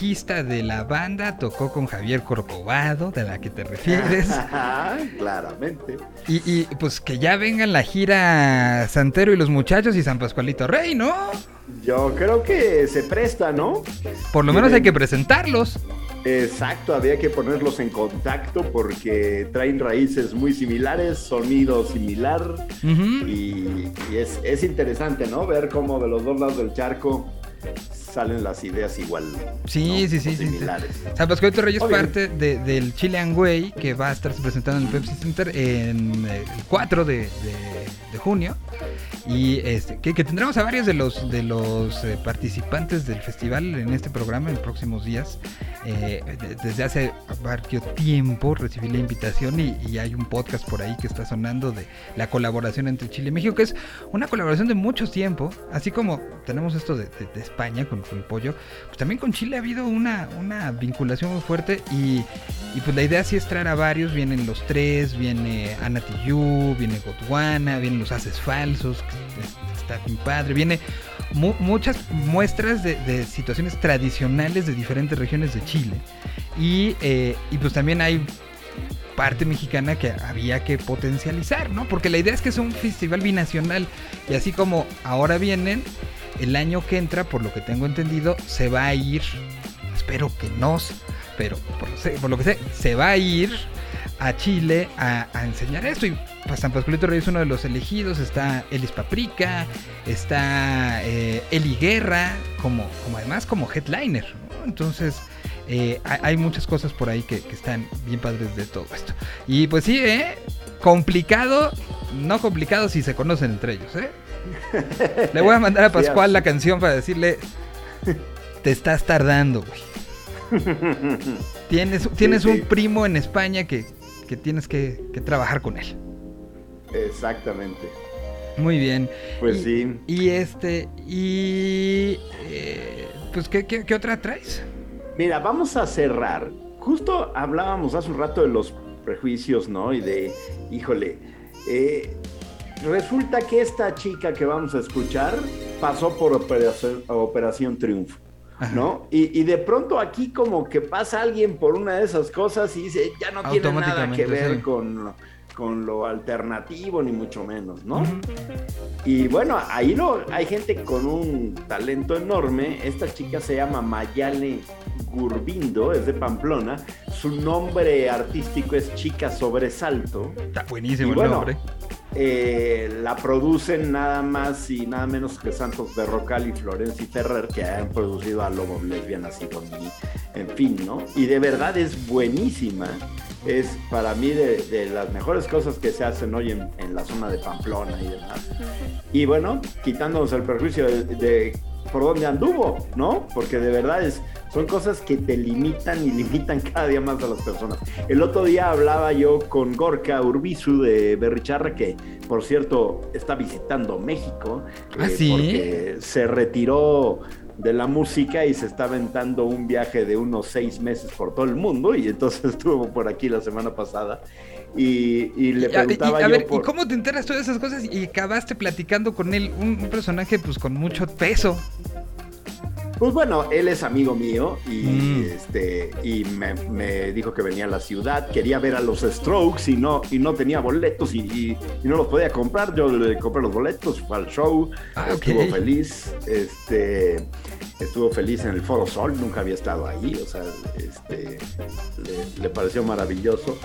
Bajista de la banda tocó con Javier Corcovado, de la que te refieres. [LAUGHS] Claramente. Y, y, pues que ya vengan la gira Santero y los muchachos y San Pascualito Rey, ¿no? Yo creo que se presta, ¿no? Por lo menos hay que presentarlos. Exacto, había que ponerlos en contacto porque traen raíces muy similares, sonido similar y, y es, es interesante, ¿no? Ver cómo de los dos lados del charco salen las ideas igual. Sí, ¿no? sí, sí, sí, sí. Similares. San Pascualito Rey es Muy bien. parte de- del Chilean Way que va a estarse presentando en el Pepsi Center en el 4 de, de- de junio. Y este, que, que tendremos a varios de los de los eh, participantes del festival en este programa en próximos días. Eh, de- desde hace varios tiempo recibí la invitación y, y hay un podcast por ahí que está sonando de la colaboración entre Chile y México, que es una colaboración de mucho tiempo, así como tenemos esto de, de- de España con, con pollo, pues también con Chile ha habido una, una vinculación muy fuerte y, y pues la idea sí es traer a varios, vienen los tres, viene Ana viene Gondwana, vienen los Haces Falsos, es- está bien padre, viene mu- muchas muestras de, de situaciones tradicionales de diferentes regiones de Chile y, eh, y pues también hay parte mexicana que había que potencializar, ¿no? Porque la idea es que sea un festival binacional y así como ahora vienen, el año que entra, por lo que tengo entendido, se va a ir, espero que no, pero por, lo que sé, se va a ir a Chile a, enseñar esto. Y pues San Pascualito Rey es uno de los elegidos. Está Elis Paprika, está eh, Eli Guerra, como, además como headliner. ¿no? Entonces, eh, hay, hay muchas cosas por ahí que, que están bien padres de todo esto. Y pues sí, ¿eh? complicado, no complicado si se conocen entre ellos. ¿eh? Le voy a mandar a Pascual la canción para decirle, te estás tardando, güey. Tienes, tienes sí. un primo en España que, que tienes que, que trabajar con él. Exactamente. Muy bien. Pues Y- sí. Y este, y... eh, pues, ¿qué, qué, qué otra traes? Mira, vamos a cerrar. Justo hablábamos hace un rato de los prejuicios, ¿no? Y de, híjole, eh, resulta que esta chica que vamos a escuchar pasó por Operación, Operación Triunfo. ¿no? Y, y de pronto aquí como que pasa alguien por una de esas cosas y dice, ya no tiene nada que ver sí. con, con lo alternativo, ni mucho menos, ¿no? Y bueno, ahí no, hay gente con un talento enorme. Esta chica se llama Mayale Gurbindo, es de Pamplona. Su nombre artístico es Chica Sobresalto. Está buenísimo el nombre. Eh, la producen nada más y nada menos que Santos Berrocal y Florencia Ferrer, que han producido a Lobo Lesbianas y Domini, en fin, ¿no? Y de verdad es buenísima. Es para mí de, de las mejores cosas que se hacen hoy en, en la zona de Pamplona y demás. Y bueno, quitándonos el perjuicio de, de por dónde anduvo, ¿no? Porque de verdad es, son cosas que te limitan y limitan [LAUGHS] cada día más a las personas. El otro día hablaba yo con Gorka Urbizu de Berricharra, que por cierto está visitando México, ¿Ah, sí? porque se retiró de la música y se está aventando un viaje de unos seis meses por todo el mundo y entonces [LAUGHS] estuvo por aquí la semana pasada y, y le Y a- y- preguntaba a yo ver, ¿y cómo te enteras todas esas cosas y acabaste platicando con él? Un, un personaje pues con mucho peso. Pues bueno, él es amigo mío y, Mm. este, y me, me dijo que venía a la ciudad, quería ver a los Strokes y no, y no tenía boletos y, y- y no los podía comprar. Yo le compré los boletos, fue al show, Ah, estuvo feliz, este, estuvo feliz en el Foro Sol, nunca había estado ahí, o sea, este, le, le pareció maravilloso.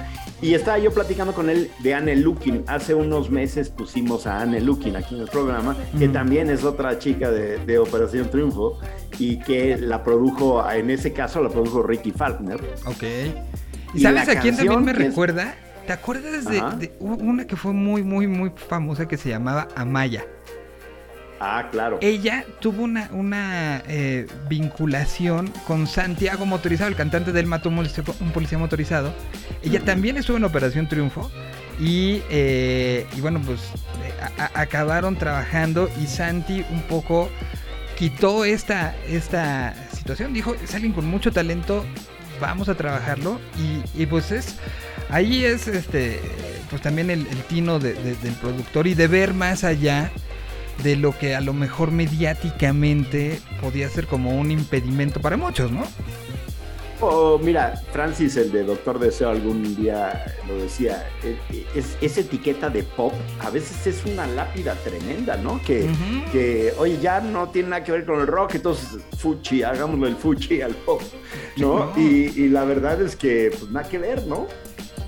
Y estaba yo platicando con él de Anne Lukin. Hace unos meses pusimos a Anne Lukin aquí en el programa, que Mm. también es otra chica de, de Operación Triunfo y que la produjo, en ese caso la produjo Ricky Falkner. Ok. ¿Y Y sabes a quién también me es- recuerda? ¿Te acuerdas de, de una que fue muy, muy, muy famosa que se llamaba Amaya? Ah, claro. Ella tuvo una, una eh, vinculación con Santiago Motorizado, el cantante del Mató un policía, motorizado. Ella también estuvo en Operación Triunfo. Y, eh, y bueno, pues eh, a- a- acabaron trabajando y Santi un poco quitó esta, esta situación. Dijo, es alguien con mucho talento, vamos a trabajarlo. Y, y pues es, ahí es este, pues también el, el tino de- de- del productor y de ver más allá de lo que a lo mejor mediáticamente podía ser como un impedimento para muchos, ¿no? Oh, mira, Francis, el de Doctor Deseo, algún día lo decía, eh, eh, es, esa etiqueta de pop a veces es una lápida tremenda, ¿no? Que, que, oye, ya no tiene nada que ver con el rock, entonces fuchi, hagámoslo el fuchi al pop, ¿no? Sí, no. Y, y la verdad es que, pues nada que ver, ¿no?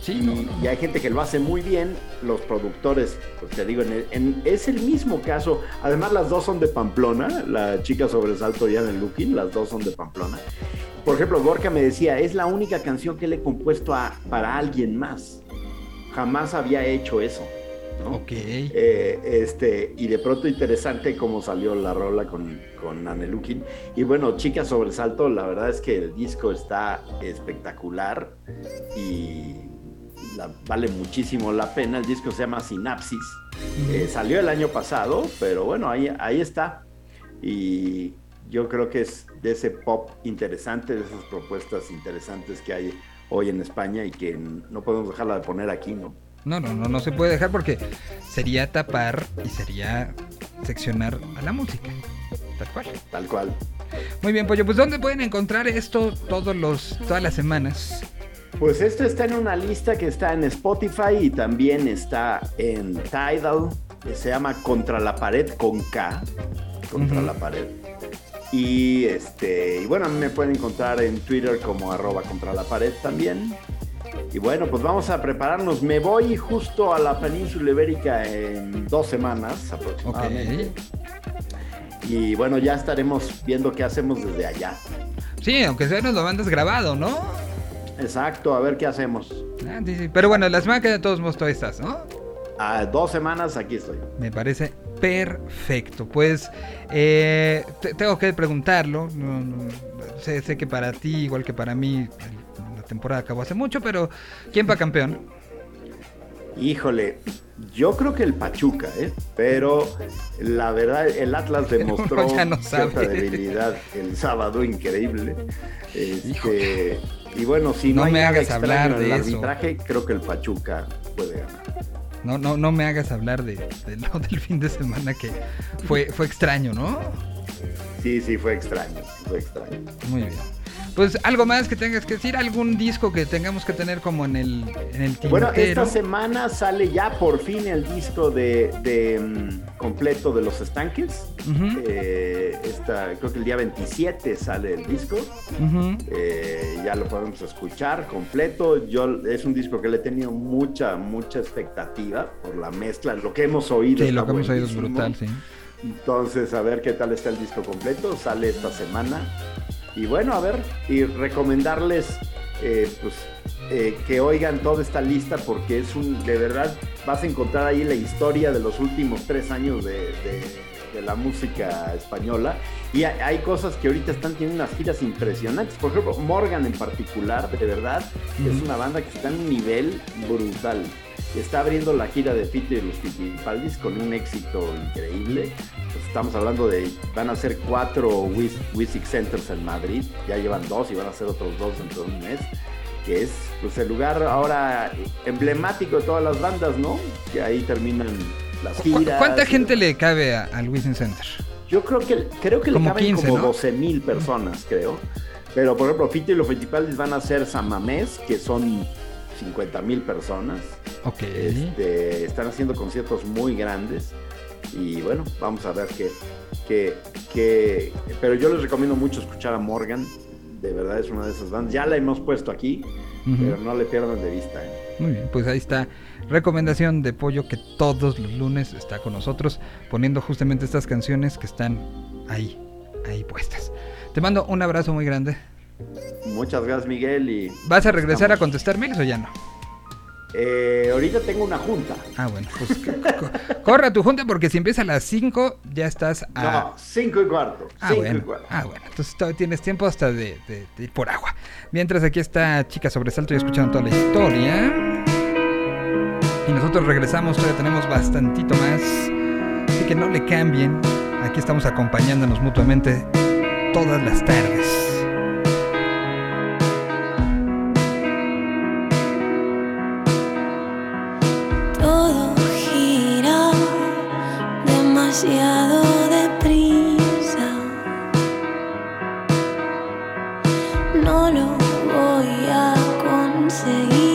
Sí, Y, no, no. y hay gente que lo hace muy bien, los productores, pues te digo, en el- en- es el mismo caso. Además, las dos son de Pamplona, la chica sobresalto y Anne Looking, las dos son de Pamplona. Por ejemplo, Gorka me decía, es la única canción que le he compuesto a, para alguien más. Jamás había hecho eso. ¿no? Ok. Eh, este, y de pronto interesante cómo salió la rola con, con Anne Looking. Y bueno, Chica Sobresalto, la verdad es que el disco está espectacular y la- vale muchísimo la pena. El disco se llama Sinapsis. Eh, salió el año pasado, pero bueno, ahí, ahí está. Y yo creo que es de ese pop interesante, de esas propuestas interesantes que hay hoy en España y que no podemos dejarla de poner aquí, ¿no? No, no, no, no se puede dejar porque sería tapar y sería seccionar a la música. Tal cual. Tal cual. Muy bien, Pollo, pues ¿dónde pueden encontrar esto todos los, todas las semanas? Pues esto está en una lista que está en Spotify y también está en Tidal, que se llama Contra la pared con K, Contra la pared. Y este, y bueno, me pueden encontrar en Twitter como arroba contra la pared también. y bueno, pues vamos a prepararnos. Me voy justo a la península ibérica en dos semanas aproximadamente. Y bueno, ya estaremos viendo qué hacemos desde allá. Sí, aunque sea nos lo mandas grabado, ¿no? Exacto, a ver qué hacemos. Ah, sí, sí. Pero bueno, la semana que de todos modos todavía estás, ¿no? A dos semanas aquí estoy. Me parece perfecto. Pues eh, te- tengo que preguntarlo. no- no- sé, sé que para ti, igual que para mí, la temporada acabó hace mucho, pero ¿quién va campeón? Híjole, yo creo que el Pachuca, ¿eh? Pero la verdad, el Atlas [LAUGHS] demostró no cierta debilidad el sábado, increíble. Este, y bueno, si no, me hagas hablar de el eso. arbitraje, creo que el Pachuca puede ganar. No, no, no me hagas hablar de, de lo [LAUGHS] del fin de semana que fue, fue extraño, ¿no? Sí, sí, fue extraño, fue extraño. Muy bien. Pues algo más que tengas que decir, algún disco que tengamos que tener como en el, en el tintero. Bueno, esta semana sale ya por fin el disco de, de, mm, completo de los estanques. Ujú, Eh, esta- creo que el día 27 sale el disco. ujú. Eh, ya lo podemos escuchar completo. Yo es un disco que le he tenido mucha, mucha expectativa por la mezcla. Lo que hemos oído. Sí, lo que hemos oído es brutal, sí. Entonces, a ver qué tal está el disco completo. Sale esta semana. Y bueno, a ver, y recomendarles eh, pues, eh, que oigan toda esta lista porque es un, de verdad, vas a encontrar ahí la historia de los últimos tres años de, de- de la música española. Y hay, hay cosas que ahorita están teniendo unas giras impresionantes. Por ejemplo, Morgan en particular, de verdad, es una banda que está en un nivel brutal. Está abriendo la gira de Fito y los Fittipaldis con un éxito increíble. Pues estamos hablando de, van a ser cuatro Wisic Centers en Madrid, ya llevan dos y van a ser otros dos dentro de un mes, que es pues el lugar ahora emblemático de todas las bandas, ¿no? Que ahí terminan las ¿Cu- giras. ¿Cuánta gente le cabe a- al Wizzing Center? Yo creo que, creo que Como le caben 15, como ¿no? 12 mil personas, creo. Pero, por ejemplo, Fito y los Fittipaldis van a ser Samamés, que son 50 mil personas. Este, están haciendo conciertos muy grandes. Y bueno, vamos a ver qué, qué, qué- Pero yo les recomiendo mucho escuchar a Morgan. De verdad es una de esas bandas. Ya la hemos puesto aquí, pero no le pierdan de vista. ¿eh? Muy bien, pues ahí está. Recomendación de Pollo que todos los lunes está con nosotros poniendo justamente estas canciones que están ahí, ahí puestas. Te mando un abrazo muy grande. Muchas gracias, Miguel. Y ¿Vas a regresar a contestar mails o ya no? Eh, ahorita tengo una junta. Ah, bueno, pues co- co- corre a tu junta porque si empieza a las 5 ya estás a... No, cinco y cuarto. Ah, cinco y bueno. cuarto. Ah, bueno. Entonces todavía tienes tiempo hasta de, de- de ir por agua. Mientras aquí está Chica Sobresalto y escuchando toda la historia. Y nosotros regresamos, todavía tenemos bastantito más. Así que no le cambien. Aquí estamos acompañándonos mutuamente todas las tardes. Demasiado deprisa. No lo voy a conseguir.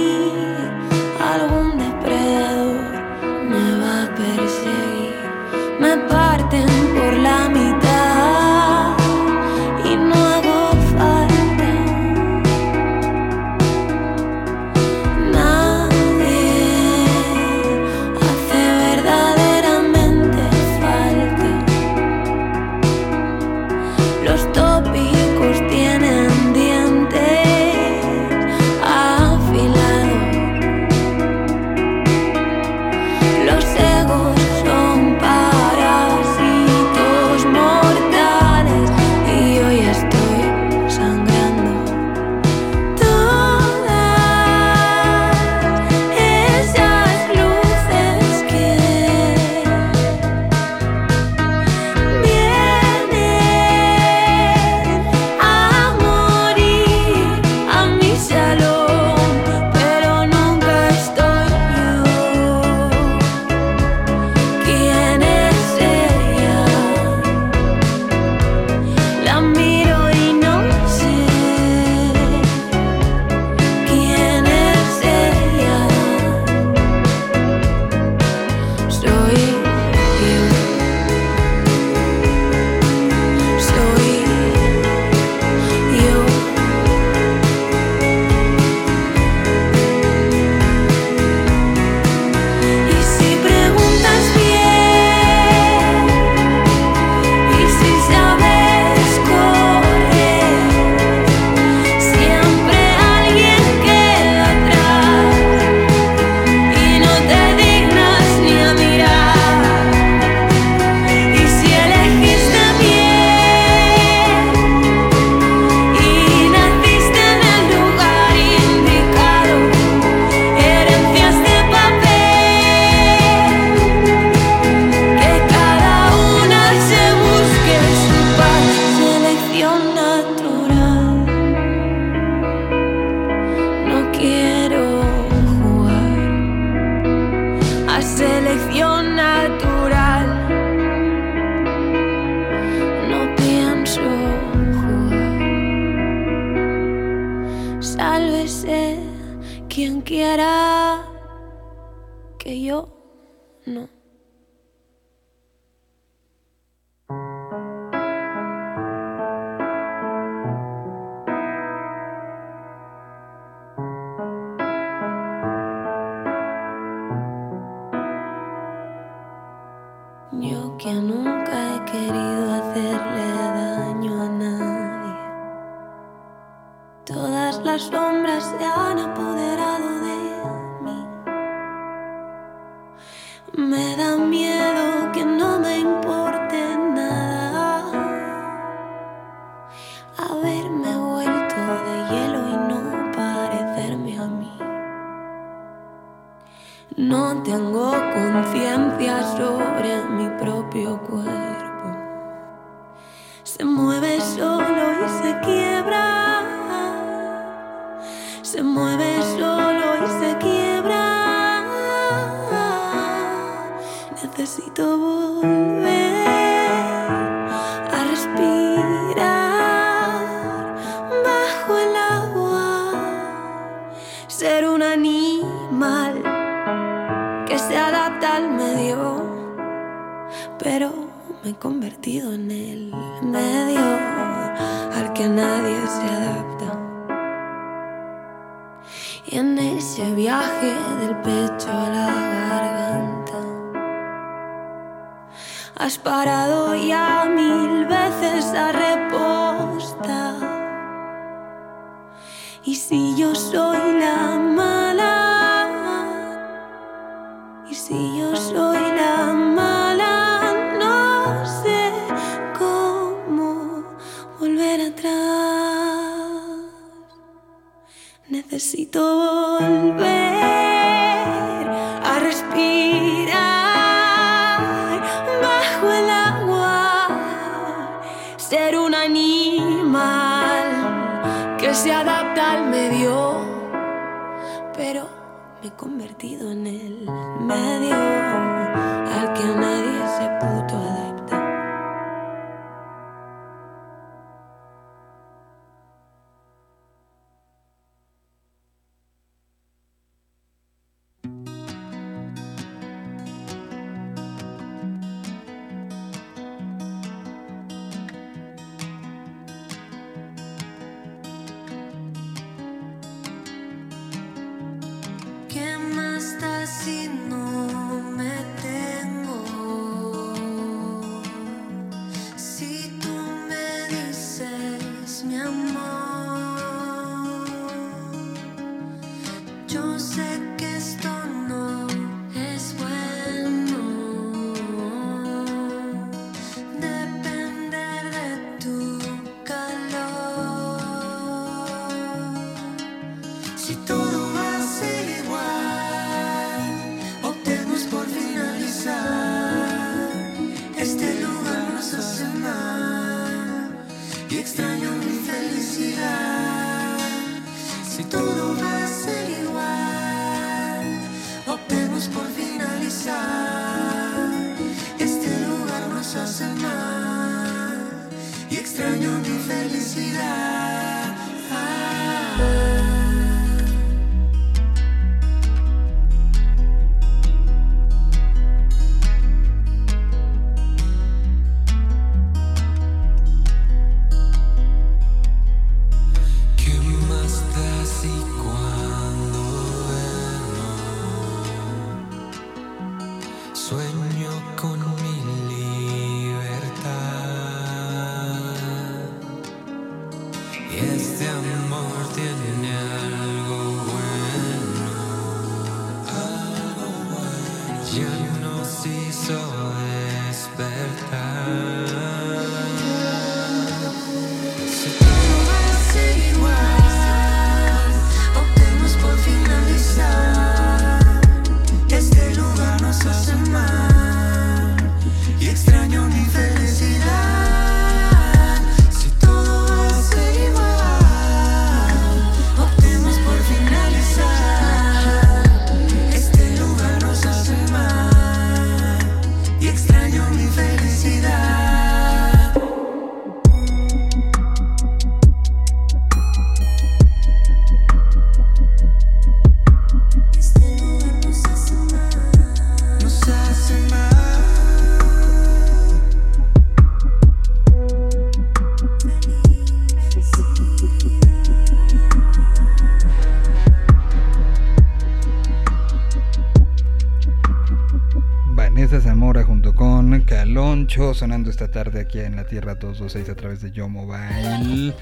sonando esta tarde aquí en la Tierra 226 a través de Yo Mobile.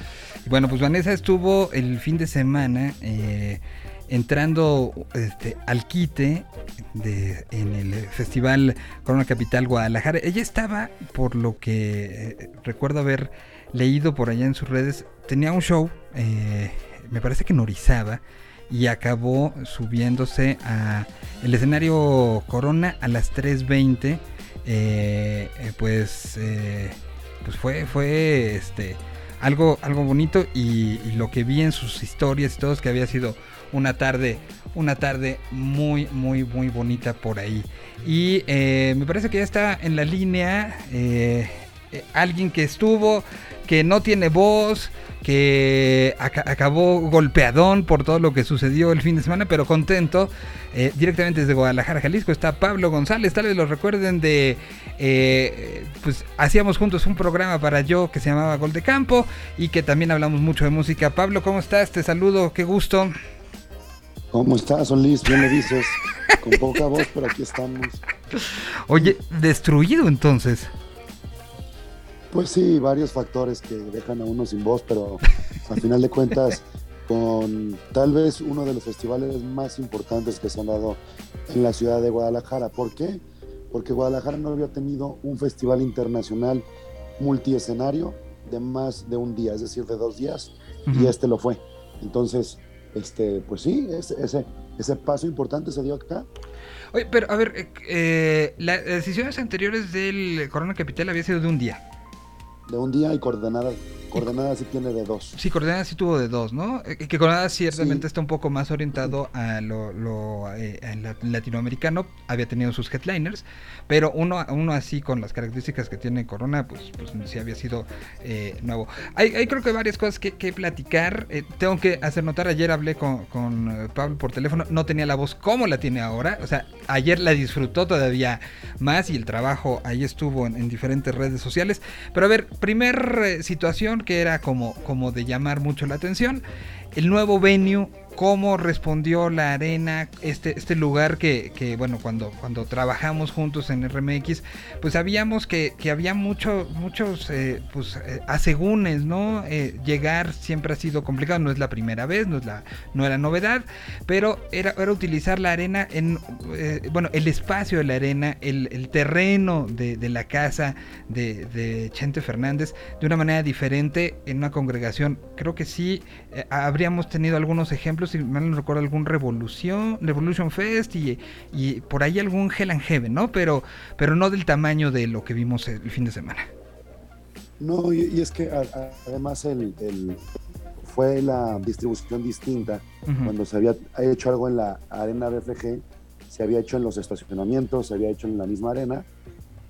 Bueno, pues Vanessa estuvo el fin de semana eh, entrando este, al quite de, en el Festival Corona Capital Guadalajara. Ella estaba, por lo que eh, recuerdo haber leído por allá en sus redes, tenía un show, eh, me parece que norizaba y acabó subiéndose a el escenario Corona a las 3.20 eh, eh, pues, eh, pues fue, fue este, algo, algo bonito y, lo que vi en sus historias y todo es que había sido una tarde, una tarde muy, muy, muy bonita por ahí. Y eh, me parece que ya está en la línea eh, alguien que estuvo, que no tiene voz, que aca- acabó golpeadón por todo lo que sucedió el fin de semana, pero contento. Eh, directamente desde Guadalajara, Jalisco, está Pablo González. Tal vez lo recuerden de. eh, pues hacíamos juntos un programa para yo que se llamaba Gol de Campo y que también hablamos mucho de música. Pablo, ¿cómo estás? Te saludo, qué gusto. ¿Cómo estás, Solís? Bien le dices. Con poca voz, pero aquí estamos. Oye, destruido entonces. Pues sí, varios factores que dejan a uno sin voz, pero al final de cuentas, [LAUGHS] con tal vez uno de los festivales más importantes que se han dado en la ciudad de Guadalajara. ¿Por qué? Porque Guadalajara no había tenido un festival internacional multiescenario de más de un día, es decir, de dos días, y este lo fue. Entonces, este, pues sí, ese, ese, ese paso importante se dio acá. Oye, pero a ver, eh, eh, las decisiones anteriores del Corona Capital había sido de un día. De un día y coordenadas, coordenadas sí tiene de dos. Sí, Coordenadas sí tuvo de dos, ¿no? Eh, Que Coordenadas ciertamente Sí. está un poco más orientado a lo, lo, eh, a la- latinoamericano, había tenido sus headliners, pero uno, uno así con las características que tiene Corona, pues, pues sí había sido eh, nuevo. Hay, hay creo que varias cosas que, que platicar. eh, tengo que hacer notar, ayer hablé con, con Pablo por teléfono, no tenía la voz como la tiene ahora, o sea, ayer la disfrutó todavía más y el trabajo ahí estuvo en, en diferentes redes sociales. Pero a ver, primer situación que era como, como de llamar mucho la atención, el nuevo venue, cómo respondió la arena, este, este lugar que, que, bueno, cuando, cuando trabajamos juntos en RMX, pues sabíamos que, que había mucho, muchos eh, pues, eh, asegúnes, ¿no? Eh, llegar siempre ha sido complicado, no es la primera vez, no es la, no era novedad, pero era, era utilizar la arena en, eh, bueno, el espacio de la arena, el, el terreno de, de la casa de, de Chente Fernández de una manera diferente en una congregación. Creo que sí, eh, habríamos tenido algunos ejemplos, si mal no recuerdo, algún Revolución, Revolution Fest y, y por ahí algún Hell and Heaven, ¿no? Pero, pero no del tamaño de lo que vimos el fin de semana. No, y, y es que a- a- además el, el- fue la distribución distinta. Cuando se había hecho algo en la arena BFG, se había hecho en los estacionamientos, se había hecho en la misma arena,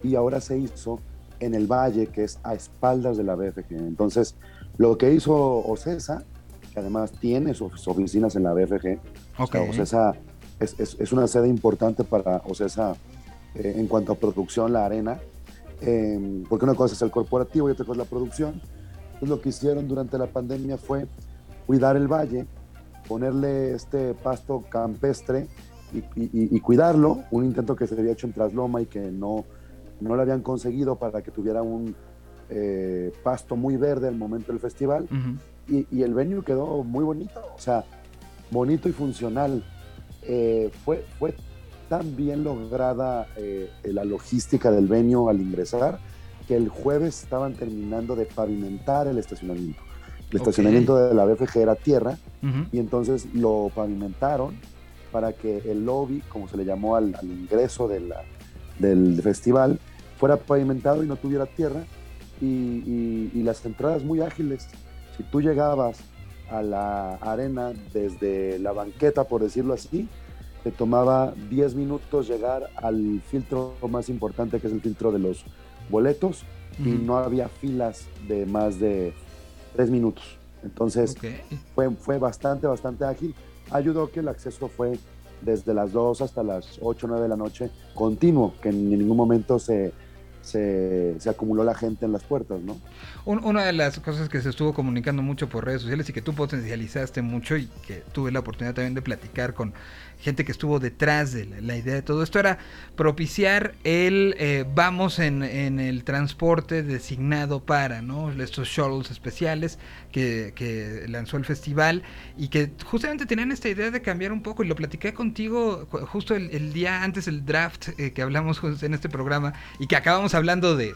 y ahora se hizo en el valle, que es a espaldas de la BFG. Entonces, lo que hizo OCESA, que además tiene sus oficinas en la BFG, o Ok. sea, OCESA es, es- es una sede importante para OCESA eh, en cuanto a producción, la arena, eh, porque una cosa es el corporativo y otra cosa es la producción. Entonces lo que hicieron durante la pandemia fue cuidar el valle, ponerle este pasto campestre y, y- y cuidarlo, un intento que se había hecho en Trasloma y que no, no lo habían conseguido para que tuviera un eh, pasto muy verde al momento del festival Ujú. Y, y el venue quedó muy bonito, o sea, bonito y funcional. Eh, fue, fue tan bien lograda eh, la logística del venue al ingresar que el jueves estaban terminando de pavimentar el estacionamiento. El estacionamiento de la BFG era tierra Ujú. y entonces lo pavimentaron para que el lobby, como se le llamó al, al ingreso de la- del festival, fuera pavimentado y no tuviera tierra y, y- y las entradas muy ágiles. Si tú llegabas a la arena desde la banqueta, por decirlo así, te tomaba 10 minutos llegar al filtro más importante, que es el filtro de los boletos, y no había filas de más de 3 minutos. Entonces, fue, fue bastante, bastante ágil. Ayudó que el acceso fue desde las 2 hasta las 8 o 9 de la noche continuo, que en ningún momento se, se, se acumuló la gente en las puertas, ¿no? Un- una de las cosas que se estuvo comunicando mucho por redes sociales y que tú potencializaste mucho y que tuve la oportunidad también de platicar con gente que estuvo detrás de la, idea de todo esto era propiciar el eh, vamos en, en el transporte designado para, ¿no? Estos shuttles especiales que, lanzó el festival y que justamente tenían esta idea de cambiar un poco y lo platiqué contigo ju- justo el, día antes del draft eh, que hablamos en este programa y que acabamos hablando de,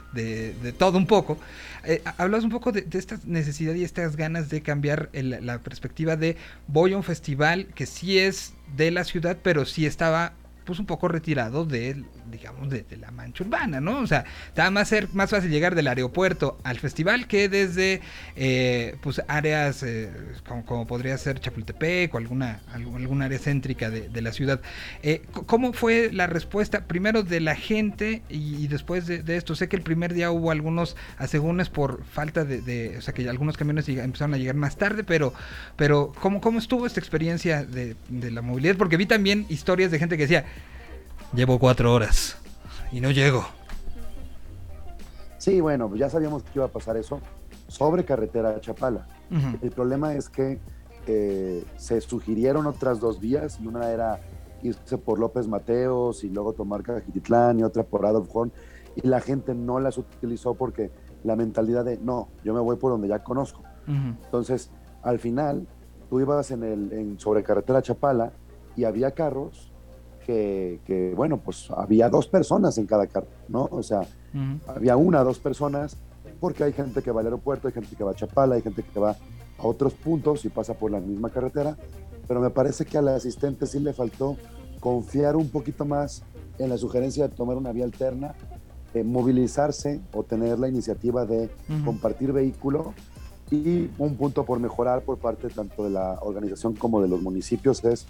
todo un poco. Eh, hablas un poco de, de esta necesidad y estas ganas de cambiar el- la perspectiva de voy a un festival que sí es de la ciudad, pero sí estaba pues un poco retirado de, digamos, de, la mancha urbana, ¿no? O sea, estaba más, ser, más fácil llegar del aeropuerto al festival que desde, eh, pues, áreas eh, como, podría ser Chapultepec o alguna, algún área céntrica de, la ciudad. Eh, ¿Cómo fue la respuesta primero de la gente y, después de, esto? Sé que el primer día hubo algunos asegúnes por falta de, o sea, que algunos camiones empezaron a llegar más tarde, pero, pero ¿cómo, cómo estuvo esta experiencia de la movilidad? Porque vi también historias de gente que decía, llevo cuatro horas y no llego. Sí, bueno, pues ya sabíamos que iba a pasar eso sobre carretera a Chapala. El problema es que eh, se sugirieron otras dos vías, y una era irse por López Mateos y luego tomar Cajititlán y otra por Adolf Horn, y la gente no las utilizó porque la mentalidad de no, yo me voy por donde ya conozco. Entonces, al final, tú ibas en el en sobre carretera Chapala y había carros que, que, bueno, pues había dos personas en cada carro, ¿no? O sea, Ujú. había una, dos personas, porque hay gente que va al aeropuerto, hay gente que va a Chapala, hay gente que va a otros puntos y pasa por la misma carretera, pero me parece que al asistente sí le faltó confiar un poquito más en la sugerencia de tomar una vía alterna, eh, movilizarse o tener la iniciativa de Ujú. compartir vehículo y un punto por mejorar por parte tanto de la organización como de los municipios es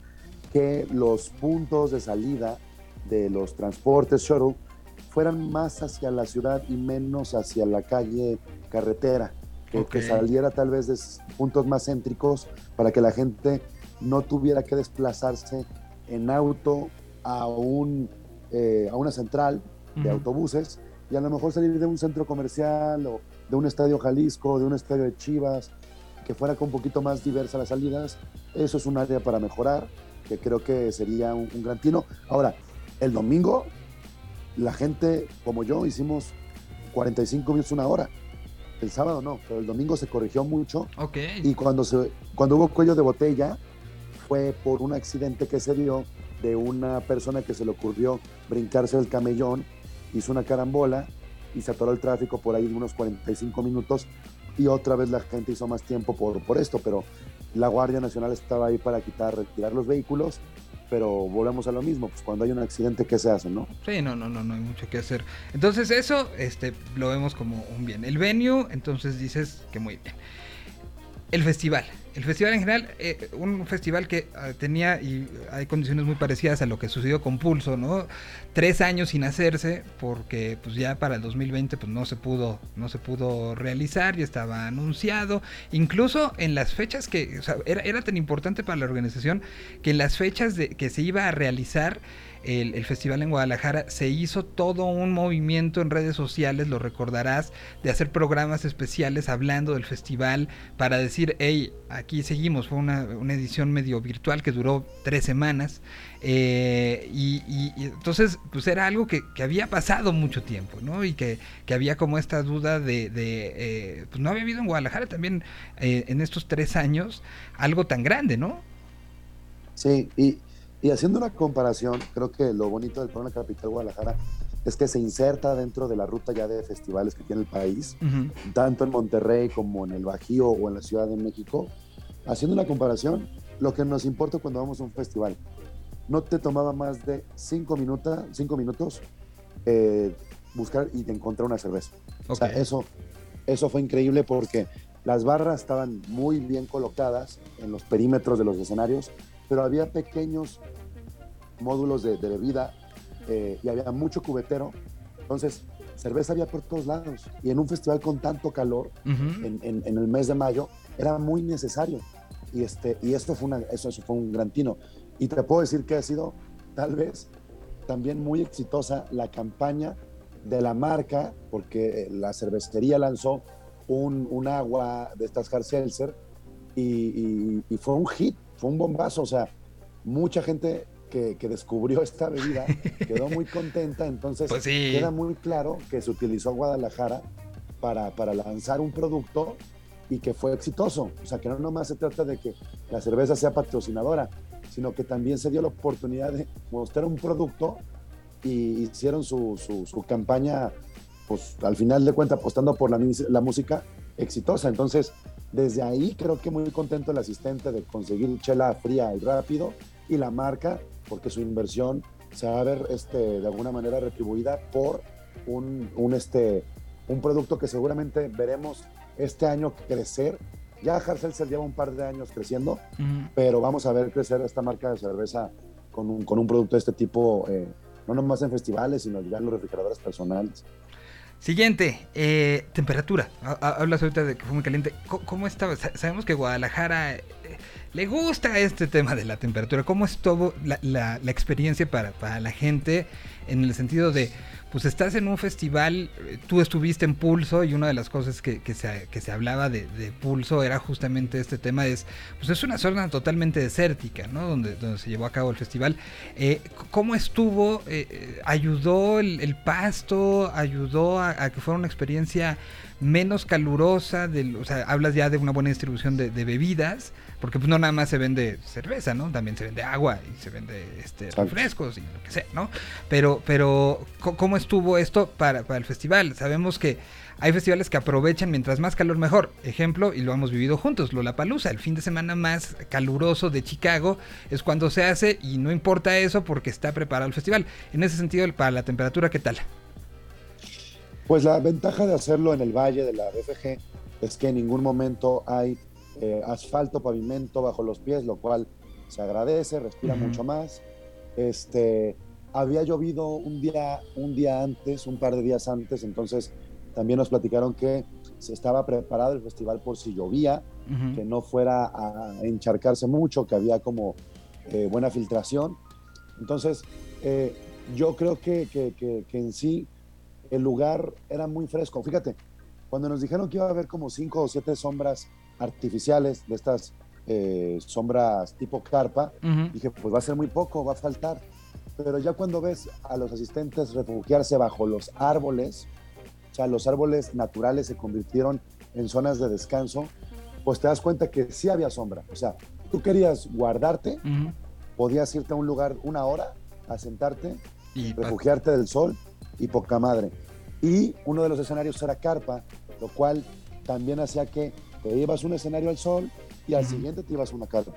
que los puntos de salida de los transportes shuttle fueran más hacia la ciudad y menos hacia la calle carretera, que, saliera tal vez de puntos más céntricos para que la gente no tuviera que desplazarse en auto a, un, eh, a una central de autobuses y a lo mejor salir de un centro comercial o de un estadio Jalisco, de un estadio de Chivas, que fuera con un poquito más diversa las salidas. Eso es un área para mejorar, que creo que sería un, un gran tino. Ahora, el domingo, la gente como yo hicimos 45 minutos, una hora. El sábado no, pero el domingo se corrigió mucho Ok. y cuando, se, cuando hubo cuello de botella fue por un accidente que se dio de una persona que se le ocurrió brincarse el camellón, hizo una carambola y se atoró el tráfico por ahí de unos 45 minutos y otra vez la gente hizo más tiempo por, por esto, pero la Guardia Nacional estaba ahí para quitar, retirar los vehículos, pero volvemos a lo mismo, pues cuando hay un accidente, ¿qué se hace, no? Sí, no, no, no, no hay mucho que hacer. Entonces eso, este, lo vemos como un bien. El venue, entonces dices que muy bien. El festival. El festival en general, eh, un festival que ah, tenía y hay condiciones muy parecidas a lo que sucedió con Pulso, ¿no? Tres años sin hacerse, porque pues ya para el 2020 pues no se pudo, no se pudo realizar, ya estaba anunciado. Incluso en las fechas que, o sea, era, era tan importante para la organización que en las fechas de, que se iba a realizar el, festival en Guadalajara, se hizo todo un movimiento en redes sociales, lo recordarás, de hacer programas especiales hablando del festival para decir, hey, aquí seguimos. Fue una, edición medio virtual que duró tres semanas. eh, y, entonces, pues era algo que, había pasado mucho tiempo, ¿no? Y que, que había como esta duda de, de, eh, pues no había habido en Guadalajara también eh, en estos tres años algo tan grande, ¿no? Sí, y, y haciendo una comparación, creo que lo bonito del programa Capital Guadalajara es que se inserta dentro de la ruta ya de festivales que tiene el país, tanto en Monterrey como en el Bajío o en la Ciudad de México. Haciendo una comparación, lo que nos importa cuando vamos a un festival, no te tomaba más de cinco, minuta, cinco minutos eh, buscar y encontrar una cerveza. O sea, eso, eso fue increíble porque las barras estaban muy bien colocadas en los perímetros de los escenarios, pero había pequeños módulos de, de bebida eh, y había mucho cubetero. Entonces, cerveza había por todos lados. Y en un festival con tanto calor, Ujú. en, en- en el mes de mayo, era muy necesario. Y, este, y esto fue una, eso, eso fue un gran tino. Y te puedo decir que ha sido, tal vez, también muy exitosa la campaña de la marca, porque eh, la cervecería lanzó un, un agua de estas hard seltzer y, y- y fue un hit, fue un bombazo, o sea, mucha gente que, que descubrió esta bebida quedó muy contenta, entonces Pues sí. queda muy claro que se utilizó Guadalajara para, para lanzar un producto y que fue exitoso, o sea, que no nomás se trata de que la cerveza sea patrocinadora, sino que también se dio la oportunidad de mostrar un producto y hicieron su, su- su campaña, pues al final de cuentas, apostando por la, la música exitosa. Entonces, desde ahí creo que muy contento el asistente de conseguir chela fría y rápido y la marca, porque su inversión se va a ver este, de alguna manera retribuida por un, un, este, un producto que seguramente veremos este año crecer. Ya Seltzer lleva un par de años creciendo, pero vamos a ver crecer esta marca de cerveza con un, con un producto de este tipo, eh, no nomás en festivales, sino ya en los refrigeradores personales. Siguiente, eh, temperatura. Ha- ha- Hablas ahorita de que fue muy caliente. Co- ¿Cómo, estaba? Sa- Sabemos que Guadalajara le gusta este tema de la temperatura. ¿Cómo estuvo la, la- la experiencia para, para la gente en el sentido de, pues estás en un festival, eh, tú estuviste en Pulso y una de las cosas que, que se, que se hablaba de, de Pulso era justamente este tema, es, pues es una zona totalmente desértica, ¿no? Donde, donde se llevó a cabo el festival. Eh, ¿Cómo estuvo? Eh, eh, ¿Ayudó el, el pasto? ¿Ayudó a, que fuera una experiencia menos calurosa? O sea, hablas ya de una buena distribución de bebidas, porque pues no nada más se vende cerveza, ¿no? También se vende agua y se vende este, refrescos y lo que sea, ¿no? Pero, pero ¿cómo estuvo esto para, para el festival? Sabemos que hay festivales que aprovechan mientras más calor mejor. Ejemplo, y lo hemos vivido juntos, Lollapalooza, el fin de semana más caluroso de Chicago es cuando se hace y no importa eso porque está preparado el festival. En ese sentido, para la temperatura, ¿qué tal? Pues la ventaja de hacerlo en el valle de la BFG es que en ningún momento hay eh, asfalto, pavimento bajo los pies, lo cual se agradece, respira mucho más. Este, había llovido un día, un día antes, un par de días antes, entonces también nos platicaron que se estaba preparado el festival por si llovía, que no fuera a encharcarse mucho, que había como eh, buena filtración. Entonces, eh, yo creo que, que- que- que en sí el lugar era muy fresco. Fíjate, cuando nos dijeron que iba a haber como cinco o siete sombras artificiales, de estas eh, sombras tipo carpa, Ujú. dije, pues va a ser muy poco, va a faltar. Pero ya cuando ves a los asistentes refugiarse bajo los árboles, o sea, los árboles naturales se convirtieron en zonas de descanso, pues te das cuenta que sí había sombra. O sea, tú querías guardarte, Ujú. podías irte a un lugar una hora a sentarte, Y refugiarte del sol y poca madre. Y uno de los escenarios era carpa, lo cual también hacía que te ibas a un escenario al sol y al siguiente te ibas una carpa.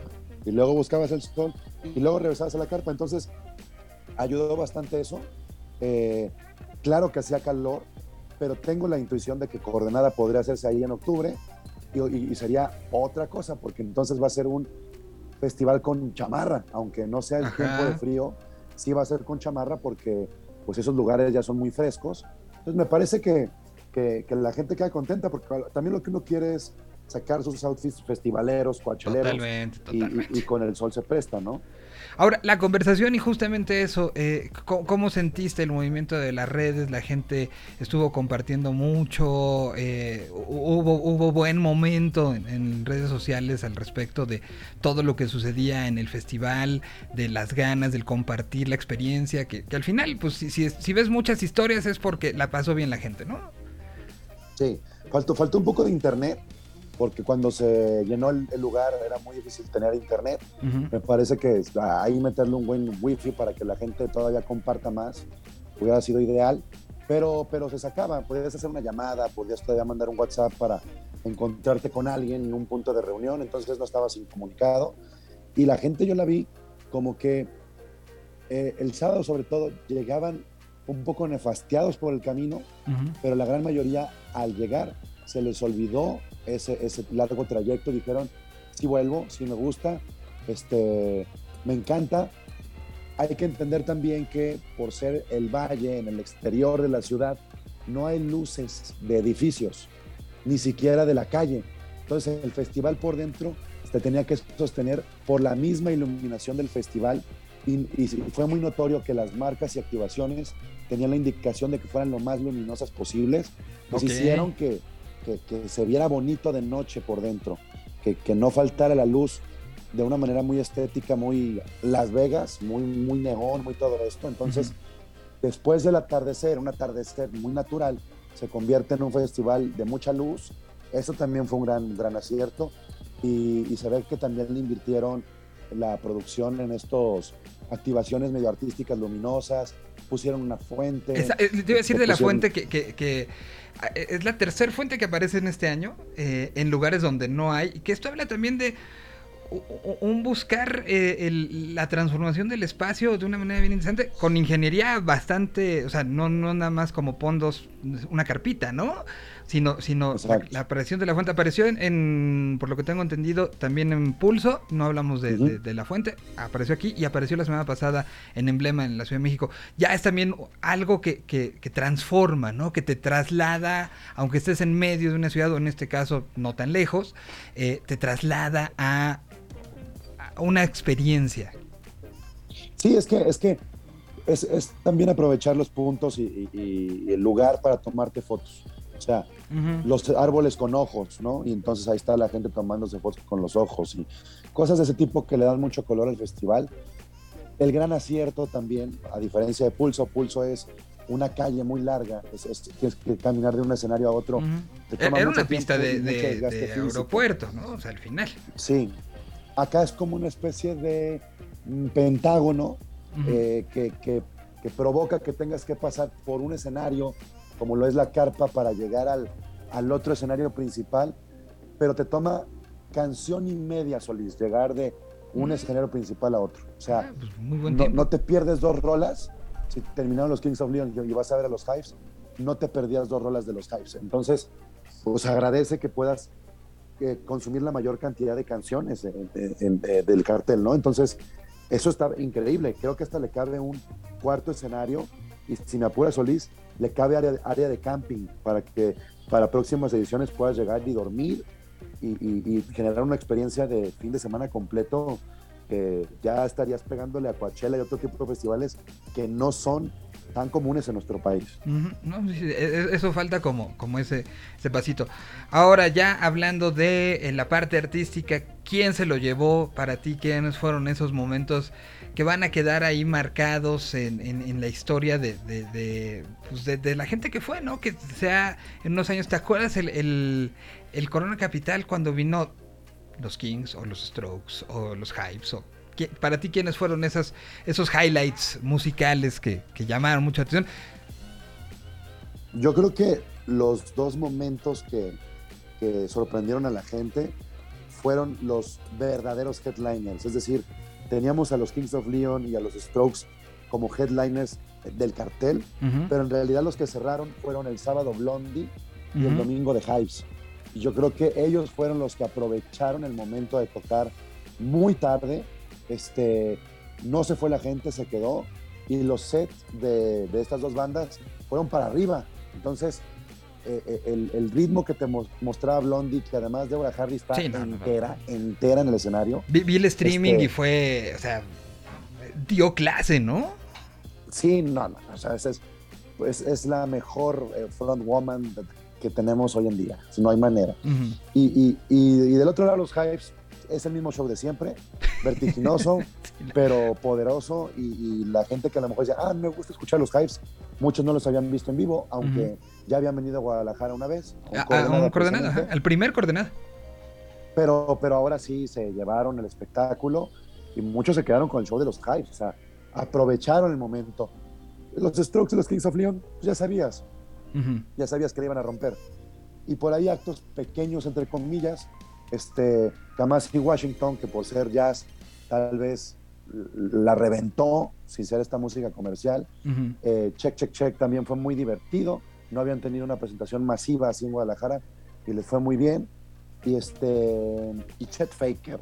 Y luego buscabas el sol y luego regresabas a la carpa. Entonces, ayudó bastante eso. Eh, claro que hacía calor, pero tengo la intuición de que Coordenada podría hacerse ahí en octubre y, y- y sería otra cosa, porque entonces va a ser un festival con chamarra, aunque no sea el Ajá. tiempo de frío, sí va a ser con chamarra porque pues esos lugares ya son muy frescos. Entonces me parece que, que- que la gente queda contenta porque también lo que uno quiere es sacar sus outfits festivaleros, coacheleros Totalmente, y- totalmente. y con el sol se presta, ¿no? Ahora, la conversación y justamente eso, eh, ¿cómo, cómo sentiste el movimiento de las redes? La gente estuvo compartiendo mucho, eh, hubo, hubo buen momento en, en redes sociales al respecto de todo lo que sucedía en el festival, de las ganas, del compartir la experiencia, que, que al final, pues si, si, si ves muchas historias es porque la pasó bien la gente, ¿no? Sí, faltó, faltó un poco de internet, porque cuando se llenó el, el lugar era muy difícil tener internet. Ujú. Me parece que ahí meterle un buen wifi para que la gente todavía comparta más hubiera sido ideal, pero, pero se sacaba. Podías hacer una llamada, podías todavía mandar un WhatsApp para encontrarte con alguien en un punto de reunión, entonces no estabas incomunicado. Y la gente yo la vi como que eh, el sábado sobre todo llegaban un poco nefastiados por el camino, Ujú. pero la gran mayoría al llegar se les olvidó ese, ese largo trayecto, dijeron, sí vuelvo, sí me gusta, este, me encanta. Hay que entender también que por ser el valle en el exterior de la ciudad, no hay luces de edificios, ni siquiera de la calle. Entonces el festival por dentro se tenía que sostener por la misma iluminación del festival y, y fue muy notorio que las marcas y activaciones tenían la indicación de que fueran lo más luminosas posibles, pues Ok. hicieron que, que- que se viera bonito de noche por dentro, que, que no faltara la luz de una manera muy estética, muy Las Vegas, muy, muy neón, muy todo esto. Entonces, después del atardecer, un atardecer muy natural, se convierte en un festival de mucha luz. Eso también fue un gran, gran acierto. Y, y se ve que también le invirtieron la producción en estos activaciones medio artísticas luminosas, pusieron una fuente. Esa- eh, te iba a decir de la fuente que, que- que, es la tercera fuente que aparece en este año eh, en lugares donde no hay. Que esto habla también de un buscar eh, el- la transformación del espacio de una manera bien interesante, con ingeniería bastante, o sea, no, no nada más como pon dos, una carpita, ¿no? Sino, sino la, aparición de la fuente apareció en, en, por lo que tengo entendido, también en Pulso, no hablamos de, de- de la fuente, apareció aquí y apareció la semana pasada en Emblema en la Ciudad de México. Ya es también algo que, que- que transforma, ¿no? Que te traslada, aunque estés en medio de una ciudad, o en este caso no tan lejos, eh, te traslada a, a una experiencia. Sí, es que es, que es, es también aprovechar los puntos y, y- y el lugar para tomarte fotos. O sea, Ujú. los árboles con ojos, ¿no? Y entonces ahí está la gente tomándose fotos con los ojos y cosas de ese tipo que le dan mucho color al festival. El gran acierto también, a diferencia de Pulso, Pulso es una calle muy larga, es, es- tienes que caminar de un escenario a otro. Ujú. Te Era una pista de, de- de aeropuerto, ¿no? O sea, al final. Sí, acá es como una especie de mm, pentágono Ujú. eh, que, que- que provoca que tengas que pasar por un escenario, como lo es la carpa, para llegar al, al otro escenario principal, pero te toma canción y media, Solís, llegar de un Mm. escenario principal a otro. O sea, Ah, pues muy buen no, te pierdes dos rolas. Si terminaron los Kings of Leon y vas a ver a los Hives, no te perdías dos rolas de los Hives. Entonces, pues agradece que puedas eh, consumir la mayor cantidad de canciones en- del cartel, ¿no? Entonces, eso está increíble. Creo que hasta le cabe un cuarto escenario y si me apura Solís, le cabe área, área de camping para que para próximas ediciones puedas llegar y dormir y, y- y generar una experiencia de fin de semana completo que ya estarías pegándole a Coachella y otro tipo de festivales que no son tan comunes en nuestro país. Ujú, no, sí, sí, e- e- eso falta como, como ese, ese pasito. Ahora ya hablando de eh, la parte artística, ¿quién se lo llevó para ti? ¿Quiénes fueron esos momentos que van a quedar ahí marcados en, la historia pues, de- la gente que fue, ¿no? Que sea en unos años, ¿te acuerdas el, Corona Capital cuando vino los Kings o los Strokes o los Hypes? O, ¿qui- para ti, ¿quiénes fueron esas, esos highlights musicales que, que llamaron mucha atención? Yo creo que los dos momentos que, que sorprendieron a la gente fueron los verdaderos headliners, es decir, teníamos a los Kings of Leon y a los Strokes como headliners del cartel, pero en realidad los que cerraron fueron el sábado Blondie y el domingo de Hives. Y yo creo que ellos fueron los que aprovecharon el momento de tocar muy tarde. Este, no se fue la gente, se quedó. Y los sets de, de estas dos bandas fueron para arriba. Entonces, eh, el, el ritmo que te mo- mostraba Blondie, que además Deborah Harry está Sí, no, no, no. entera, entera en el escenario. Vi, vi el streaming Este- y fue, o sea, dio clase, ¿no? Sí, no, no, o sea, esa es, pues, es la mejor eh, front woman que tenemos hoy en día. Si no hay manera. Ujú. Y, y- y- y del otro lado, los Hypes es el mismo show de siempre, [LAUGHS] vertiginoso, pero poderoso. Y, y la gente que a lo mejor dice, ah, me gusta escuchar los Hypes, muchos no los habían visto en vivo, aunque ya habían venido a Guadalajara una vez. A- un coordenado, ajá, precisamente. al primer coordenado. pero, pero ahora sí se llevaron el espectáculo y muchos se quedaron con el show de los Hypes, o sea, aprovecharon el momento. Los Strokes y los Kings of Leon, pues ya sabías, ya sabías que le iban a romper. Y por ahí actos pequeños, entre comillas, este, Kamasi Washington, que por ser jazz, tal vez la reventó, sin ser esta música comercial. Ujú. Eh, check, check, check también fue muy divertido. No habían tenido una presentación masiva así en Guadalajara y les fue muy bien. Y este, y Chet Faker,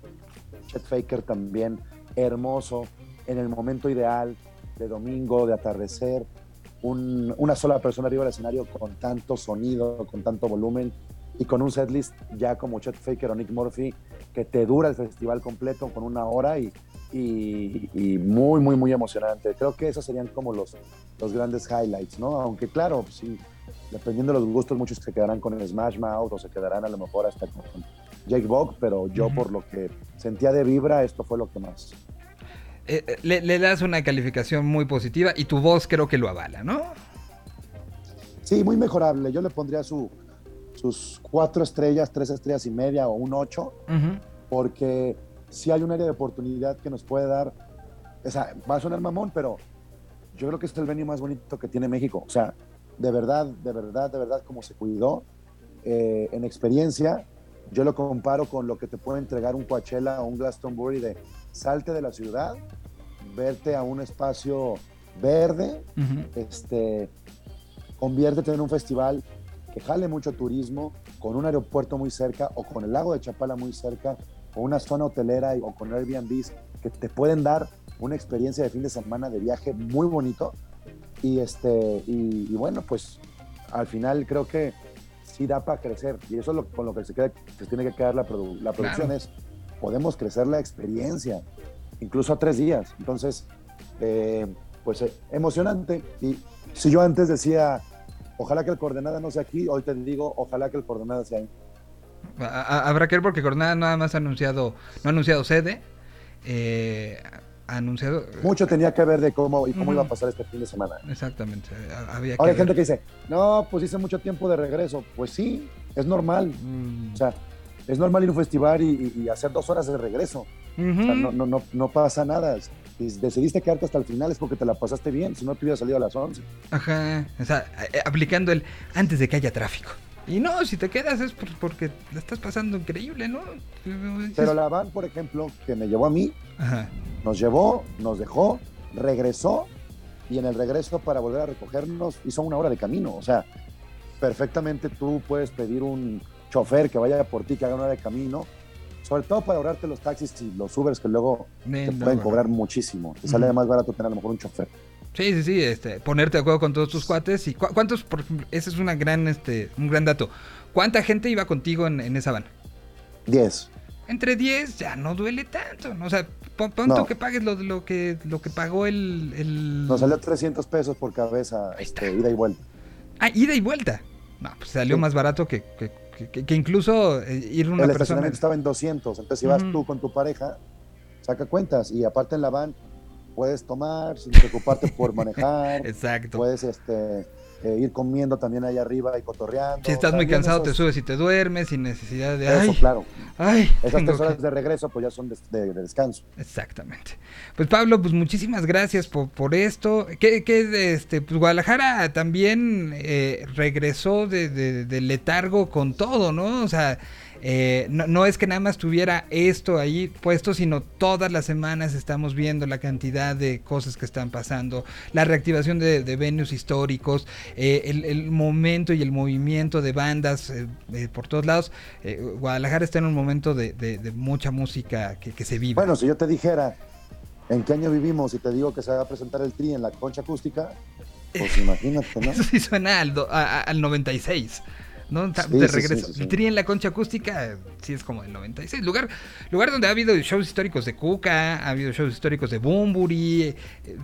Chet Faker también hermoso, en el momento ideal de domingo, de atardecer, un- una sola persona arriba del escenario con tanto sonido, con tanto volumen y con un setlist ya como Chet Faker o Nick Murphy que te dura el festival completo con una hora y y, y muy, muy, muy emocionante. Creo que esos serían como los, los grandes highlights, ¿no? Aunque claro, sí, dependiendo de los gustos, muchos se quedarán con el Smash Mouth o se quedarán a lo mejor hasta con Jake Bog, pero yo por lo que sentía de vibra, esto fue lo que más. Eh, eh, le, le das una calificación muy positiva y tu voz creo que lo avala, ¿no? Sí, muy mejorable. Yo le pondría su, sus cuatro estrellas, tres estrellas y media o un ocho, porque sí hay un área de oportunidad que nos puede dar. O sea, va a sonar mamón, pero yo creo que es el venue más bonito que tiene México. O sea, de verdad, de verdad, de verdad, como se cuidó eh, en experiencia, yo lo comparo con lo que te puede entregar un Coachella o un Glastonbury de salte de la ciudad, verte a un espacio verde, Ujú. este, conviértete en un festival que jale mucho turismo, con un aeropuerto muy cerca o con el lago de Chapala muy cerca, o una zona hotelera o con Airbnbs que te pueden dar una experiencia de fin de semana de viaje muy bonito. Y, este, y, y bueno, pues al final creo que sí da para crecer. Y eso es lo, con lo que se, queda, se tiene que quedar la, produ- la producción, Claro. es podemos crecer la experiencia, incluso a tres días. Entonces, eh, pues eh, emocionante. Y si yo antes decía, ojalá que el coordenada no sea aquí, hoy te digo, ojalá que el coordenada sea ahí. A- a- Habrá que ver porque Coronada nada más ha anunciado, no ha anunciado sede, eh, anunciado... Mucho tenía que ver de cómo y cómo iba a pasar este fin de semana. Exactamente, ha- había Ahora hay gente que dice, no, pues hice mucho tiempo de regreso. Pues sí, es normal. Mm. O sea, es normal ir a un festival y, hacer dos horas de regreso. Ujú. O sea, no, no, no, no pasa nada. Si decidiste quedarte hasta el final es porque te la pasaste bien, si no te hubiera salido a las 11. Ajá, o sea, eh, aplicando el antes de que haya tráfico. Y no, si te quedas es por- porque la estás pasando increíble, ¿no? Pero la van, por ejemplo, que me llevó a mí, Ajá. nos llevó, nos dejó, regresó y en el regreso para volver a recogernos hizo una hora de camino. O sea, perfectamente tú puedes pedir un chofer que vaya por ti, que haga una hora de camino, sobre todo para ahorrarte los taxis y los Ubers que luego te pueden bueno. cobrar muchísimo. Te sale más barato tener a lo mejor un chofer. Sí, sí, sí, este, ponerte de acuerdo con todos tus cuates y cu- cuántos, por ejemplo, ese es una gran, este, un gran dato. ¿Cuánta gente iba contigo en, en esa van? 10. Entre 10 ya no duele tanto, ¿no? O sea, pon, pon No. tú que pagues lo, lo que lo que pagó el, el... Nos salió 300 pesos por cabeza, este, ida y vuelta. Ah, ida y vuelta. No, pues salió Sí. más barato que, que, que- que- incluso eh, ir una el persona. estacionamiento estaba en 200, entonces si vas tú con tu pareja, saca cuentas y aparte en la van puedes tomar sin preocuparte por manejar, [LAUGHS] Exacto. puedes este, eh, ir comiendo también allá arriba y cotorreando. Si estás muy cansado, te subes y te duermes sin necesidad de. Eso, ay, claro. ay, Esas tres que- de regreso pues ya son de, de- de descanso. Exactamente. Pues Pablo, pues muchísimas gracias por, por esto. Que, que este, pues Guadalajara también eh, regresó de, de- letargo con todo, ¿no? O sea, eh, no, no es que nada más tuviera esto ahí puesto, sino todas las semanas estamos viendo la cantidad de cosas que están pasando, la reactivación de, de venues históricos, eh, el, el momento y el movimiento de bandas eh, eh, por todos lados. Guadalajara está en un momento de, de- de mucha música que, que se vive. Bueno, si yo te dijera en qué año vivimos y te digo que se va a presentar el tri en la concha acústica, pues [LAUGHS] imagínate, ¿no? Eso sí suena al, do- a- a- al 96. ¿No? Sí, de regreso. sí. El Tri en la concha acústica sí es como del 96. Lugar, lugar donde ha habido shows históricos de Cuca, ha habido shows históricos de Bumburi, eh,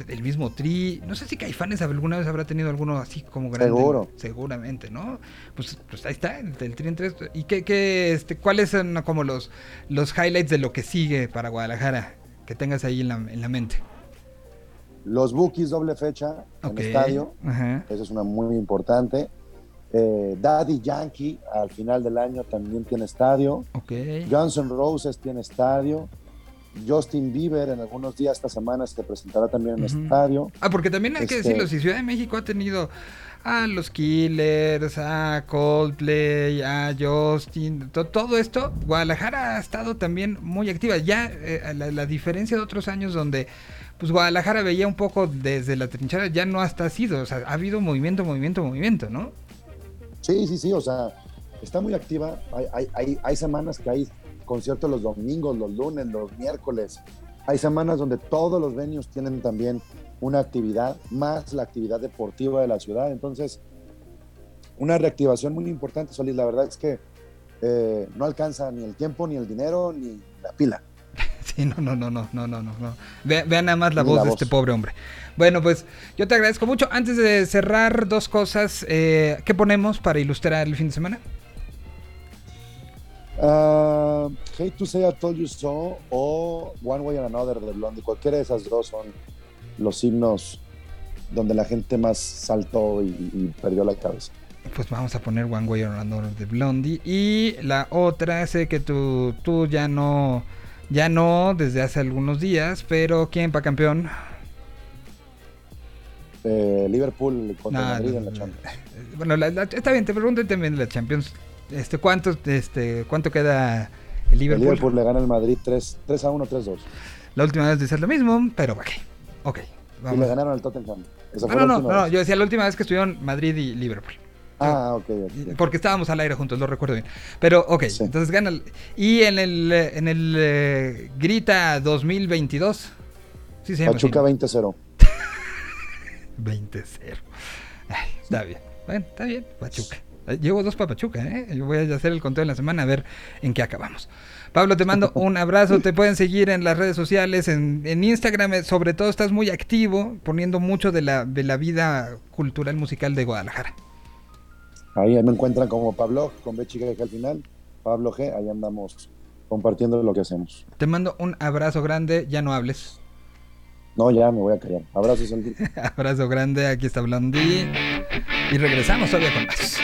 el mismo Tri. No sé si Caifanes alguna vez habrá tenido alguno así como grande. Seguro. Seguramente, ¿no? Pues, pues ahí está, el, el Tri en tres. ¿Y qué, qué, este, cuáles son como los, los highlights de lo que sigue para Guadalajara? Que tengas ahí en la, en la mente. Los Bookies doble fecha Ok. en estadio, Ajá. eso es una muy importante. Eh, Daddy Yankee al final del año también tiene estadio. Ok. Guns N' Roses tiene estadio. Justin Bieber en algunos días esta semana se presentará también en Ujú. estadio. Ah, porque también hay que Este- decirlo, si Ciudad de México ha tenido a los Killers, a Coldplay, a Justin, to- todo esto, Guadalajara ha estado también muy activa. Ya eh, la, la diferencia de otros años donde pues Guadalajara veía un poco desde la trinchera, ya no hasta ha sido, o sea, ha habido movimiento, movimiento, movimiento, ¿no? Sí, sí, sí, o sea, está muy activa. Hay, hay, hay, hay semanas que hay conciertos los domingos, los lunes, los miércoles. Hay semanas donde todos los venues tienen también una actividad, más la actividad deportiva de la ciudad. Entonces, una reactivación muy importante, Solís. La verdad es que eh, no alcanza ni el tiempo, ni el dinero, ni la pila. [LAUGHS] Sí, no, no, no, no, no, no, no. no. Ve- vean nada más la voz la de este pobre hombre. Bueno, pues yo te agradezco mucho. Antes de cerrar, dos cosas. eh, ¿Qué ponemos para ilustrar el fin de semana? Ah, Hate to Say I Told You So o One Way or Another de Blondie. Cualquiera de esas dos son los himnos donde la gente más saltó y, y perdió la cabeza. Pues vamos a poner One Way or Another de Blondie. Y la otra, sé que tú, tú ya no, ya no desde hace algunos días, pero ¿quién para campeón? Eh, Liverpool contra No, Madrid en la. Champions. [LAUGHS] Bueno, la- la- está bien, te pregunto también la Champions. Este, ¿cuánto, este, ¿Cuánto queda el El Liverpool? Liverpool le gana al Madrid 3, 3 a 1, 3 2. La última vez dices lo mismo, pero ok. Ok. Y Vamos. le ganaron al Tottenham. Esa No, fue no, la no, yo decía la última vez que estuvieron Madrid y Liverpool. Ah, ok. ok. Porque estábamos al aire juntos, lo recuerdo bien. Pero, ok, Sí. entonces gana. el- Y en el, en el eh, Grita 2022. Sí, se Pachuca ¿no? 20-0. 20-0. Ay, está bien. Bueno, está bien, Pachuca. Eh, Llevo dos para Pachuca, ¿eh? Yo voy a hacer el conteo en la semana a ver en qué acabamos. Pablo, te mando un abrazo. Te pueden seguir en las redes sociales, en, en Instagram. eh, Sobre todo, estás muy activo, poniendo mucho de la, de la vida cultural musical de Guadalajara. Ahí me encuentran como Pablo, con B chica al final. Pablo G, ahí andamos compartiendo lo que hacemos. Te mando un abrazo grande. Ya no hables. No, ya me voy a callar. Abrazos [LAUGHS] al Abrazo grande, aquí está Blondie. Y regresamos todavía con más.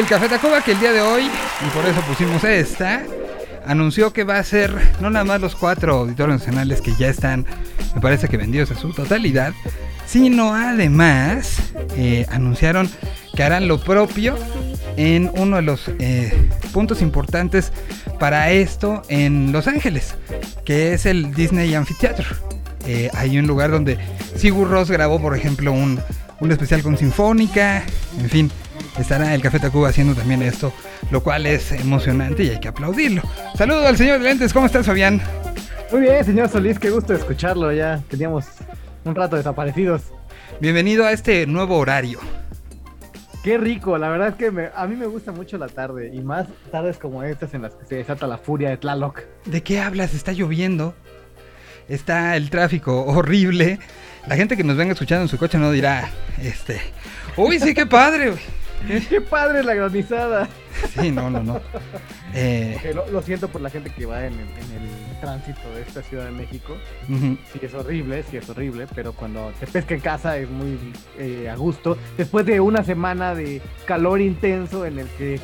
El Café Tacuba que el día de hoy, y por eso pusimos esta, anunció que va a ser no nada más los cuatro auditorios nacionales que ya están, me parece que vendidos a su totalidad, sino además eh, anunciaron que harán lo propio en uno de los eh, puntos importantes para esto en Los Ángeles, que es el Disney Amphitheater. Eh, hay un lugar donde Sigur Ross grabó, por ejemplo, un, un especial con Sinfónica, en fin, estará el Café Tacuba haciendo también esto, lo cual es emocionante y hay que aplaudirlo. Saludo al señor de lentes, ¿cómo estás, Fabián? Muy bien, señor Solís, qué gusto escucharlo. Ya teníamos un rato desaparecidos. Bienvenido a este nuevo horario. Qué rico, la verdad es que me- a mí me gusta mucho la tarde y más tardes como estas en las que se desata la furia de Tlaloc. ¿De qué hablas? Está lloviendo. Está el tráfico horrible. La gente que nos venga escuchando en su coche no dirá, este, uy, sí, qué padre. Güey". [LAUGHS] ¡Qué padre la granizada! Sí, no, no, no. Eh, lo, lo siento por la gente que va en el, en el tránsito de esta Ciudad de México. ujú. Sí es horrible, sí es horrible, pero cuando te pesca en casa es muy eh, a gusto. Después de una semana de calor intenso en el que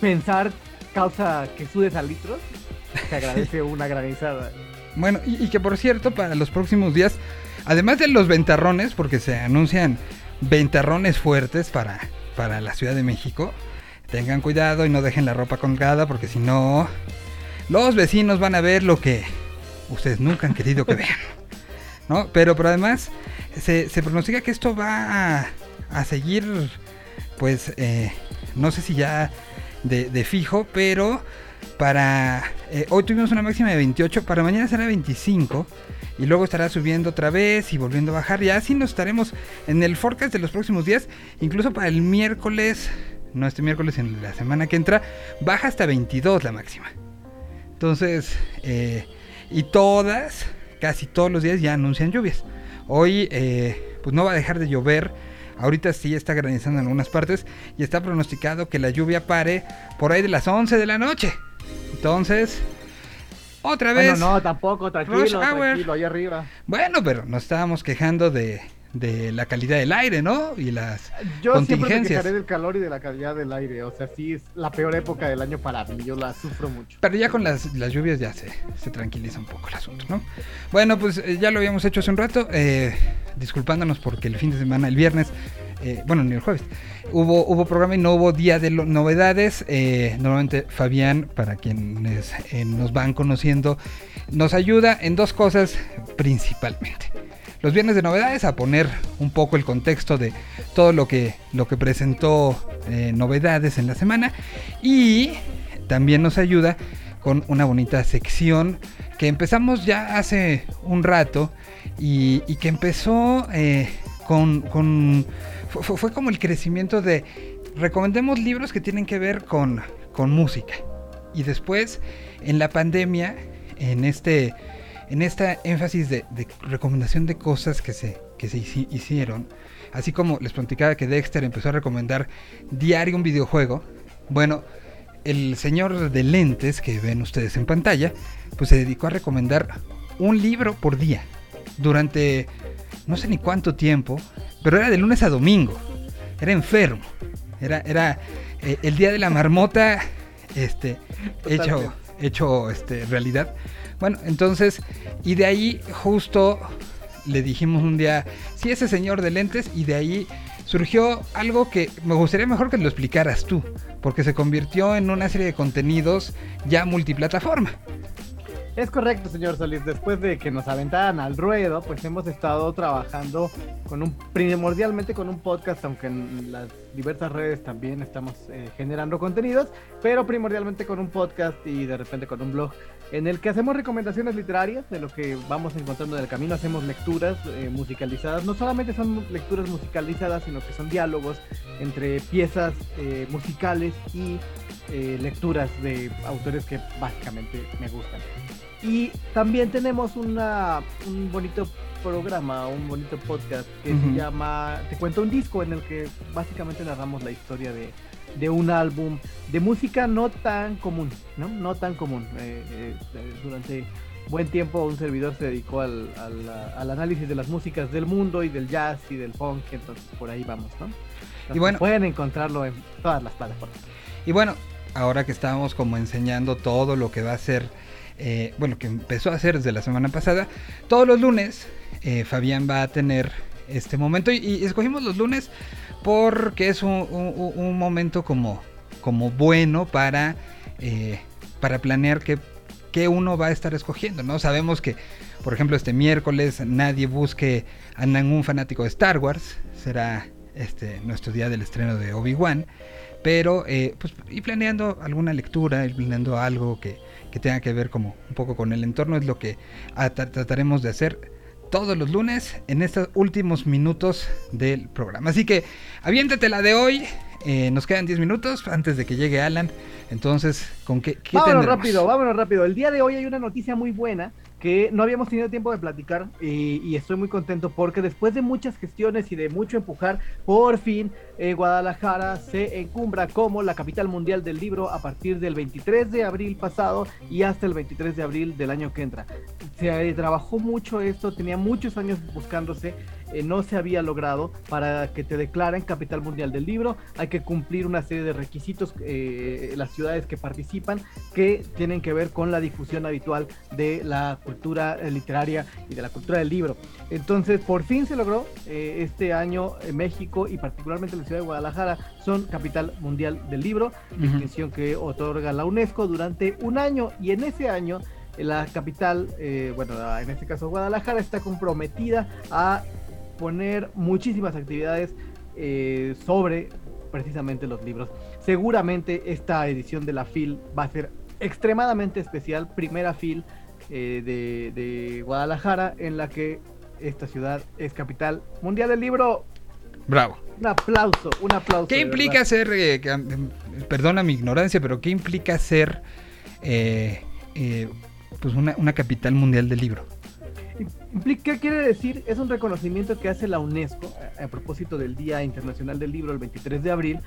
pensar causa que sudes a litros, te agradece [LAUGHS] una granizada. Bueno, y, y que por cierto, para los próximos días, además de los ventarrones, porque se anuncian ventarrones fuertes para, para la Ciudad de México, tengan cuidado y no dejen la ropa colgada, porque si no, los vecinos van a ver lo que ustedes nunca han querido que vean. [LAUGHS] ¿No? Pero, pero además, se, se pronostica que esto va a, a seguir, pues, eh, no sé si ya de, de fijo, pero para eh, hoy tuvimos una máxima de 28, para mañana será 25 y luego estará subiendo otra vez y volviendo a bajar. Y así nos estaremos en el forecast de los próximos días, incluso para el miércoles, no este miércoles, en la semana que entra, baja hasta 22 la máxima. Entonces, eh, y todas, casi todos los días ya anuncian lluvias. Hoy, eh, pues no va a dejar de llover. Ahorita sí está granizando en algunas partes y está pronosticado que la lluvia pare por ahí de las 11 de la noche. Entonces, otra vez. Bueno, no, tampoco, tranquilo, tranquilo, ahí arriba. Bueno, pero nos estábamos quejando de, de la calidad del aire, ¿no? Y las Yo siempre me contingencias. quejaré del calor y de la calidad del aire. O sea, sí es la peor época del año para mí. Yo la sufro mucho. Pero ya con las, las lluvias ya se, se tranquiliza un poco el asunto, ¿no? Bueno, pues eh, ya lo habíamos hecho hace un rato, eh, disculpándonos porque el fin de semana, el viernes, eh, bueno, ni el jueves, hubo, hubo programa y no hubo día de novedades. Eh, normalmente Fabián, para quienes eh, nos van conociendo, nos ayuda en dos cosas principalmente. Los viernes de novedades a poner un poco el contexto de todo lo que, lo que presentó novedades en la semana y también nos ayuda con una bonita sección que empezamos ya hace un rato y, que empezó con fue, como el crecimiento de... Recomendemos libros que tienen que ver con, con música. Y después, en la pandemia, en este... En esta énfasis de, de recomendación de cosas que se, que se hici- hicieron, así como les platicaba que Dexter empezó a recomendar diario un videojuego, bueno, el señor de lentes que ven ustedes en pantalla, pues se dedicó a recomendar un libro por día durante no sé ni cuánto tiempo, pero era de lunes a domingo. Era enfermo. Era, era eh, el día de la marmota este, hecho, hecho este, realidad. Bueno, entonces, y de ahí justo le dijimos un día, sí, ese señor de lentes, y de ahí surgió algo que me gustaría mejor que lo explicaras tú, porque se convirtió en una serie de contenidos ya multiplataforma. Es correcto, señor Solís. Después de que nos aventaran al ruedo, pues hemos estado trabajando con un primordialmente con un podcast, aunque en las diversas redes también estamos eh, generando contenidos, pero primordialmente con un podcast y de repente con un blog en el que hacemos recomendaciones literarias de lo que vamos encontrando en el camino, hacemos lecturas eh, musicalizadas, no solamente son lecturas musicalizadas, sino que son diálogos entre piezas eh, musicales y eh, lecturas de autores que básicamente me gustan. Y también tenemos una, un bonito programa, un bonito podcast que se llama Te cuento un disco, en el que básicamente narramos la historia de, de un álbum de música no tan común, ¿no? No tan común. Eh, eh, eh, durante buen tiempo un servidor se dedicó al, al- al análisis de las músicas del mundo y del jazz y del funk, entonces por ahí vamos, ¿no? Entonces, bueno- pueden encontrarlo en todas las plataformas. Y bueno, ahora que estábamos como enseñando todo lo que va a ser, eh, bueno, que empezó a hacer desde la semana pasada, todos los lunes eh, Fabián va a tener este momento y, escogimos los lunes porque es un, un- momento como, como bueno para, eh, para planear qué, qué uno va a estar escogiendo, ¿no? Sabemos que, por ejemplo, este miércoles nadie busque a ningún fanático de Star Wars, será este, nuestro día del estreno de Obi-Wan pero pues ir planeando alguna lectura, ir planeando algo que, que tenga que ver como un poco con el entorno es lo que ah, tra- trataremos de hacer todos los lunes en estos últimos minutos del programa. Así que aviéntate la de hoy. eh, nos quedan 10 minutos antes de que llegue Alan. Entonces, ¿con qué, qué Vámonos tendremos? rápido, vámonos rápido. El día de hoy hay una noticia muy buena que no habíamos tenido tiempo de platicar y, estoy muy contento porque después de muchas gestiones y de mucho empujar, por fin eh, Guadalajara se encumbra como la capital mundial del libro a partir del 23 de abril pasado y hasta el 23 de abril del año que entra. Se trabajó mucho esto, tenía muchos años buscándose, eh, no se había logrado para que te declaren capital mundial del libro. Hay que cumplir una serie de requisitos, eh, las ciudades que participan, que tienen que ver con la difusión habitual de la cultura eh, literaria y de la cultura del libro. Entonces, por fin se logró. eh, este año México y particularmente la ciudad de Guadalajara son capital mundial del libro, Ujú. distinción que otorga la UNESCO durante un año y en ese año la capital, eh, bueno, en este caso Guadalajara, está comprometida a poner muchísimas actividades eh, sobre precisamente los libros. Seguramente esta edición de la FIL va a ser extremadamente especial, primera FIL eh, de, de Guadalajara, en la que esta ciudad es capital mundial del libro. Bravo. Un aplauso, un aplauso. ¿Qué implica ser, eh, mm, perdona mi ignorancia, pero qué implica ser eh, eh, pues una, una capital mundial del libro? ¿Qué quiere decir? Es un reconocimiento que hace la UNESCO a, propósito del Día Internacional del Libro, el 23 de abril,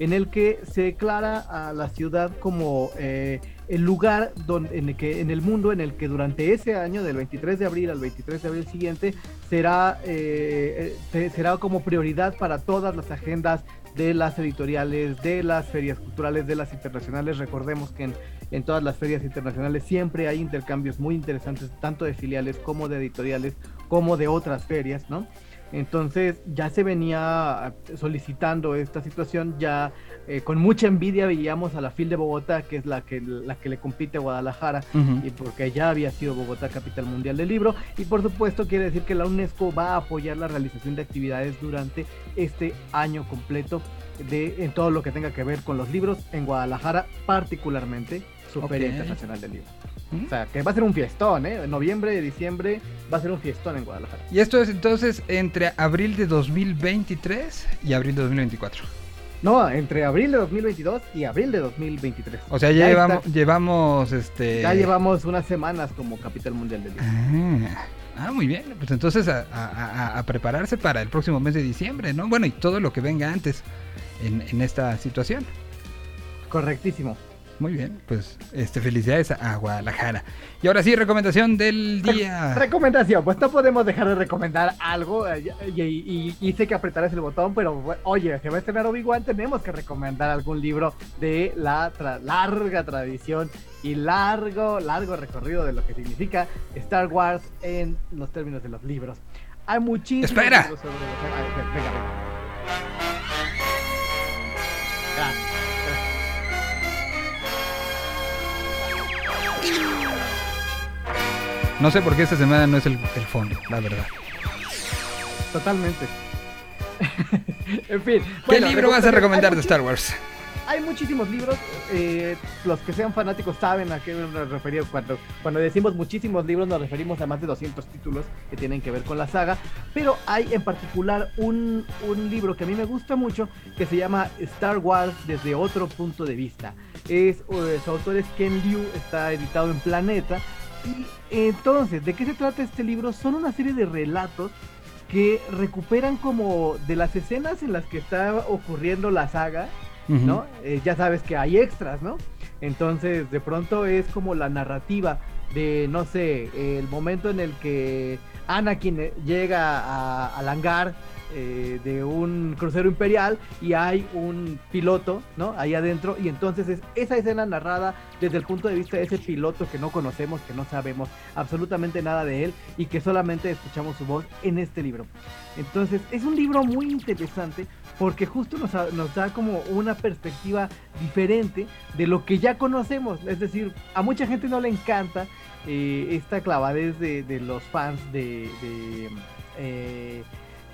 en el que se declara a la ciudad como eh, el lugar donde, en, el que, en el mundo en el que durante ese año, del 23 de abril al 23 de abril siguiente, será, eh, eh, se- será como prioridad para todas las agendas de las editoriales, de las ferias culturales, de las internacionales. Recordemos que en, todas las ferias internacionales siempre hay intercambios muy interesantes, tanto de filiales como de editoriales, como de otras ferias, ¿no? Entonces ya se venía solicitando esta situación, ya eh, con mucha envidia veíamos a la FIL de Bogotá, que es la que, la que le compite a Guadalajara, y porque ya había sido Bogotá capital mundial del libro, y por supuesto quiere decir que la UNESCO va a apoyar la realización de actividades durante este año completo de en todo lo que tenga que ver con los libros en Guadalajara, particularmente su Feria. Internacional del Libro. ¿Mm? O sea, que va a ser un fiestón, ¿eh? En noviembre, diciembre va a ser un fiestón en Guadalajara. Y esto es entonces entre abril de 2023 y abril de 2024. No, entre abril de 2022 y abril de 2023. O sea, ya, Ya llevamos, está. llevamos este. Ya llevamos unas semanas como capital mundial del libro. Ah, ah, muy bien. Pues entonces a, a- a- a prepararse para el próximo mes de diciembre, ¿no? Bueno, y todo lo que venga antes en, en esta situación. Correctísimo. Muy bien, pues este felicidades a, Guadalajara. Y ahora sí, recomendación del día. Recomendación, pues no podemos dejar de recomendar algo eh, y, y- y sé que apretarás el botón, pero oye, se va a estrenar Obi-Wan, tenemos que recomendar algún libro de la tra- larga tradición y largo, largo recorrido de lo que significa Star Wars en los términos de los libros. Hay muchísimos Espera. libros sobre venga, venga. Gracias. No sé por qué esta semana no es el, el fondo, la verdad. Totalmente. [LAUGHS] en fin. ¿Qué bueno, libro vas a recomendar de Star Wars? Hay muchísimos libros, eh, los que sean fanáticos saben a qué nos referimos. Cuando, cuando decimos muchísimos libros nos referimos a más de 200 títulos que tienen que ver con la saga, pero hay en particular un, un libro que a mí me gusta mucho que se llama Star Wars desde otro punto de vista. Es, su autor es Ken Liu, está editado en Planeta. Y entonces, ¿de qué se trata este libro? Son una serie de relatos que recuperan como de las escenas en las que está ocurriendo la saga. ¿no? Eh, ya sabes que hay extras, ¿no? Entonces, de pronto es como la narrativa de, no sé, el momento en el que Anakin llega a- al hangar eh, de un crucero imperial y hay un piloto, ¿no? Ahí adentro y entonces es esa escena narrada desde el punto de vista de ese piloto que no conocemos, que no sabemos absolutamente nada de él y que solamente escuchamos su voz en este libro. Entonces es un libro muy interesante porque justo nos, da como una perspectiva diferente de lo que ya conocemos. Es decir, a mucha gente no le encanta eh, esta clavadez de, los fans de, de, eh,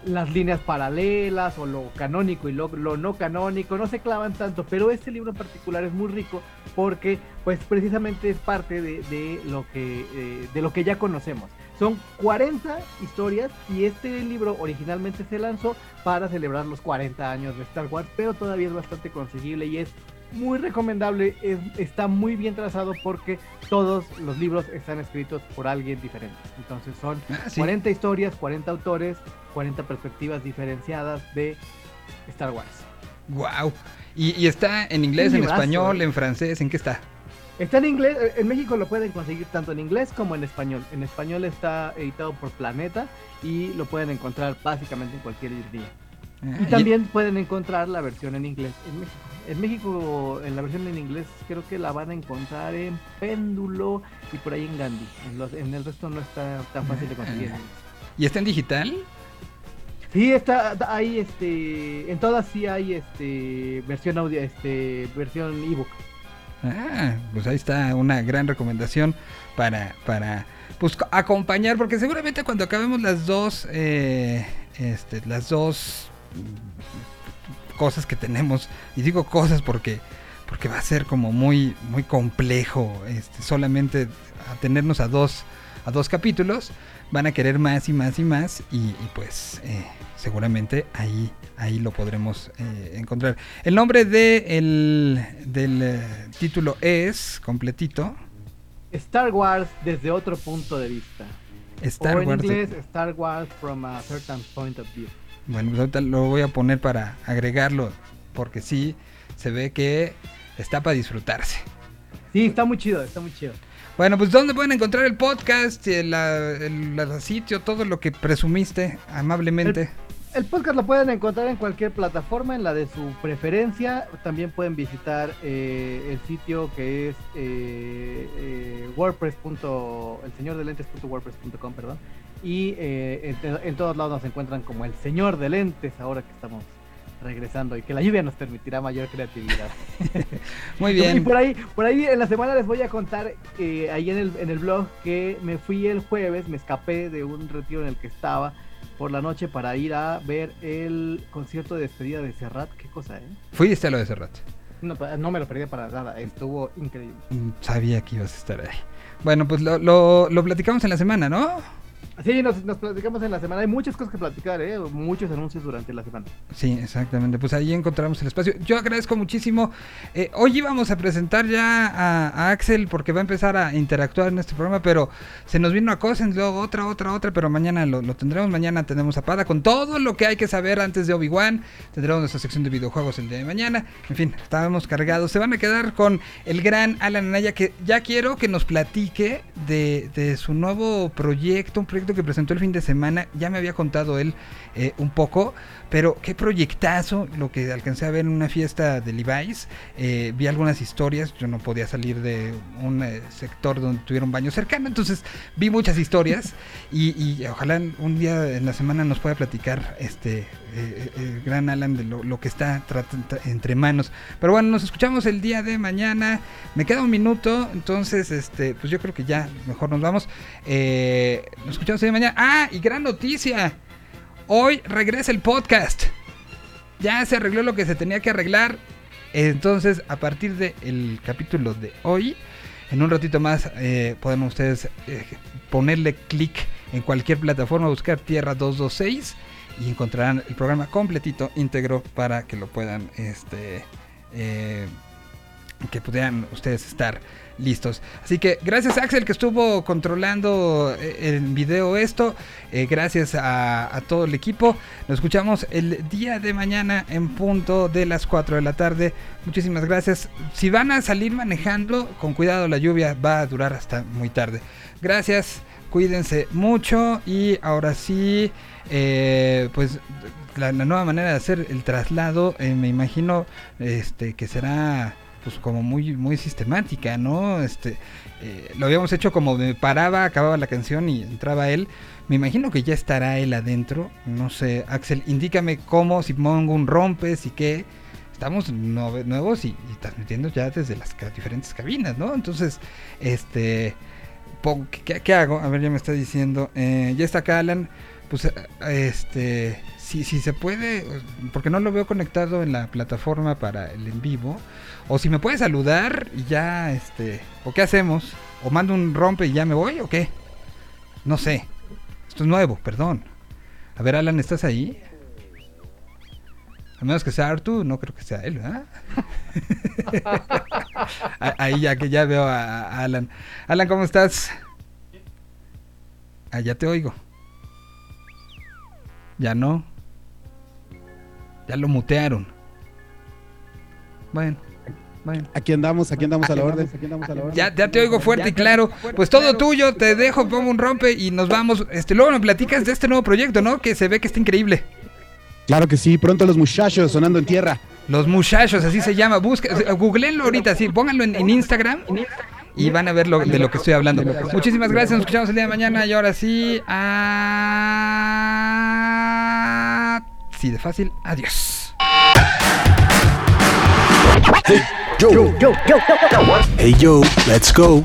las líneas paralelas o lo canónico y lo, no canónico, no se clavan tanto, pero este libro en particular es muy rico porque pues precisamente es parte de, de lo, que, eh, de lo que ya conocemos. Son 40 historias y este libro originalmente se lanzó para celebrar los 40 años de Star Wars, pero todavía es bastante conseguible y es muy recomendable, es- está muy bien trazado porque todos los libros están escritos por alguien diferente. Entonces son Ah, sí. 40 historias, 40 autores, 40 perspectivas diferenciadas de Star Wars. Wow. Y, y está en inglés, en librazo, español, eh. en francés, ¿en qué está? Está en inglés, eh, en México lo pueden conseguir tanto en inglés como en español. En español está editado por Planeta y lo pueden encontrar básicamente en cualquier librería. Ah, Y también pueden encontrar la versión en inglés en México. En México, en la versión en inglés, creo que la van a encontrar en Péndulo y por ahí en Gandhi. En, los- en el resto no está tan fácil de conseguir. [LAUGHS] ¿Y está en digital? Sí, está ahí, este, en todas sí hay, este, versión audio, este, versión ebook. Ah, pues ahí está una gran recomendación para, para pues, co- acompañar, porque seguramente cuando acabemos las dos, eh, este, las dos cosas que tenemos, y digo cosas porque, porque va a ser como muy, muy complejo, este, solamente atenernos a dos, a dos capítulos, van a querer más y más y más, y, y pues eh, seguramente ahí, ahí lo podremos eh, encontrar. El nombre de el, del eh, título es completito. Star Wars desde otro punto de vista. Star o en Wars de- Star Wars from a certain point of view. Bueno, pues ahorita lo voy a poner para agregarlo, porque sí, se ve que está para disfrutarse. Sí, está muy chido, está muy chido. Bueno, pues ¿dónde pueden encontrar el podcast, el, la- el- el sitio, todo lo que presumiste amablemente? El podcast lo pueden encontrar en cualquier plataforma, en la de su preferencia. También pueden visitar eh, el sitio que es eh, eh, WordPress. El señor de lentes.wordpress.com, perdón. Y eh, en, en todos lados nos encuentran como el señor de lentes ahora que estamos regresando y que la lluvia nos permitirá mayor creatividad. [LAUGHS] Muy Y bien. por ahí, por ahí en la semana les voy a contar eh, ahí en el, en el blog que me fui el jueves, me escapé de un retiro en el que estaba por la noche para ir a ver el concierto de despedida de Serrat. Qué cosa, ¿eh? Fuiste a lo de Serrat. No, no me lo perdí para nada, estuvo increíble. Mm, Sabía que ibas a estar ahí. Bueno, pues lo, lo, lo platicamos en la semana, ¿no? Sí, nos, platicamos en la semana. Hay muchas cosas que platicar, ¿eh? Muchos anuncios durante la semana. Sí, exactamente. Pues ahí encontramos el espacio. Yo agradezco muchísimo. Eh, hoy íbamos a presentar ya a, Axel porque va a empezar a interactuar en este programa, pero se nos vino a Cosen, luego otra, otra, otra, pero mañana lo, lo tendremos. Mañana tenemos a Pada con todo lo que hay que saber antes de Obi-Wan. Tendremos nuestra sección de videojuegos el día de mañana. En fin, estábamos cargados. Se van a quedar con el gran Alan Anaya que ya quiero que nos platique de, de su nuevo proyecto, un proyecto que presentó el fin de semana. Ya me había contado él eh, un poco, pero qué proyectazo lo que alcancé a ver en una fiesta de Levi's. Eh, vi algunas historias, yo no podía salir de un eh, sector donde tuviera un baño cercano, entonces vi muchas historias y, y ojalá un día en la semana nos pueda platicar este eh, el gran Alan de lo, que está entre manos. Pero bueno, nos escuchamos el día de mañana. Me queda un minuto, entonces este pues yo creo que ya mejor nos vamos. Eh, nos escuchamos el día de mañana. Ah, y gran noticia. Hoy regresa el podcast. Ya se arregló lo que se tenía que arreglar. Entonces, a partir del capítulo de hoy, en un ratito más, eh, podemos ustedes eh, ponerle clic en cualquier plataforma, buscar Tierra 226 y encontrarán el programa completito, íntegro, para que lo puedan este, eh, que pudieran ustedes estar listos. Así que gracias Axel que estuvo controlando eh, el video esto. Eh, gracias a, a todo el equipo. Nos escuchamos el día de mañana en punto de las 4 de la tarde. Muchísimas gracias. Si van a salir manejando, con cuidado la lluvia va a durar hasta muy tarde. Gracias. Cuídense mucho y ahora sí, eh, pues la, nueva manera de hacer el traslado, eh, me imagino, este, que será pues como muy muy sistemática, ¿no? Este, eh, lo habíamos hecho como me paraba, acababa la canción y entraba él. Me imagino que ya estará él adentro. No sé, Axel, indícame cómo, si pongo un rompe, si qué. Estamos nuevos y, y transmitiendo ya desde las diferentes cabinas, ¿no? Entonces, este, pon- ¿qué, qué hago? A ver, ya me está diciendo. eh, ya está acá Alan. Pues, eh, este, si, si se puede, porque no lo veo conectado en la plataforma para el en vivo. O si me puede saludar y ya, este, o qué hacemos, o mando un rompe y ya me voy, o qué. No sé. Esto es nuevo, perdón. A ver, Alan, ¿estás ahí? A menos que sea Artu, no creo que sea él, ¿verdad? [LAUGHS] Ah, ahí ya que ya veo a, Alan. Alan, ¿cómo estás? Ah, ya te oigo. Ya no. Ya lo mutearon. Bueno, bueno. Aquí andamos, aquí andamos a la orden. Aquí andamos a la orden. Ya, ya te oigo fuerte y claro. Pues todo tuyo, te dejo, pongo un rompe y nos vamos. Este, luego me platicas de este nuevo proyecto, ¿no? Que se ve que está increíble. Claro que sí, pronto los muchachos sonando en tierra. Los muchachos, así se llama. Busca, googleenlo ahorita, sí, pónganlo en, en Instagram y van a ver lo, de lo que estoy hablando. Muchísimas gracias, nos escuchamos el día de mañana y ahora sí. ah, Sí, de fácil. Adiós. Hey yo, let's go.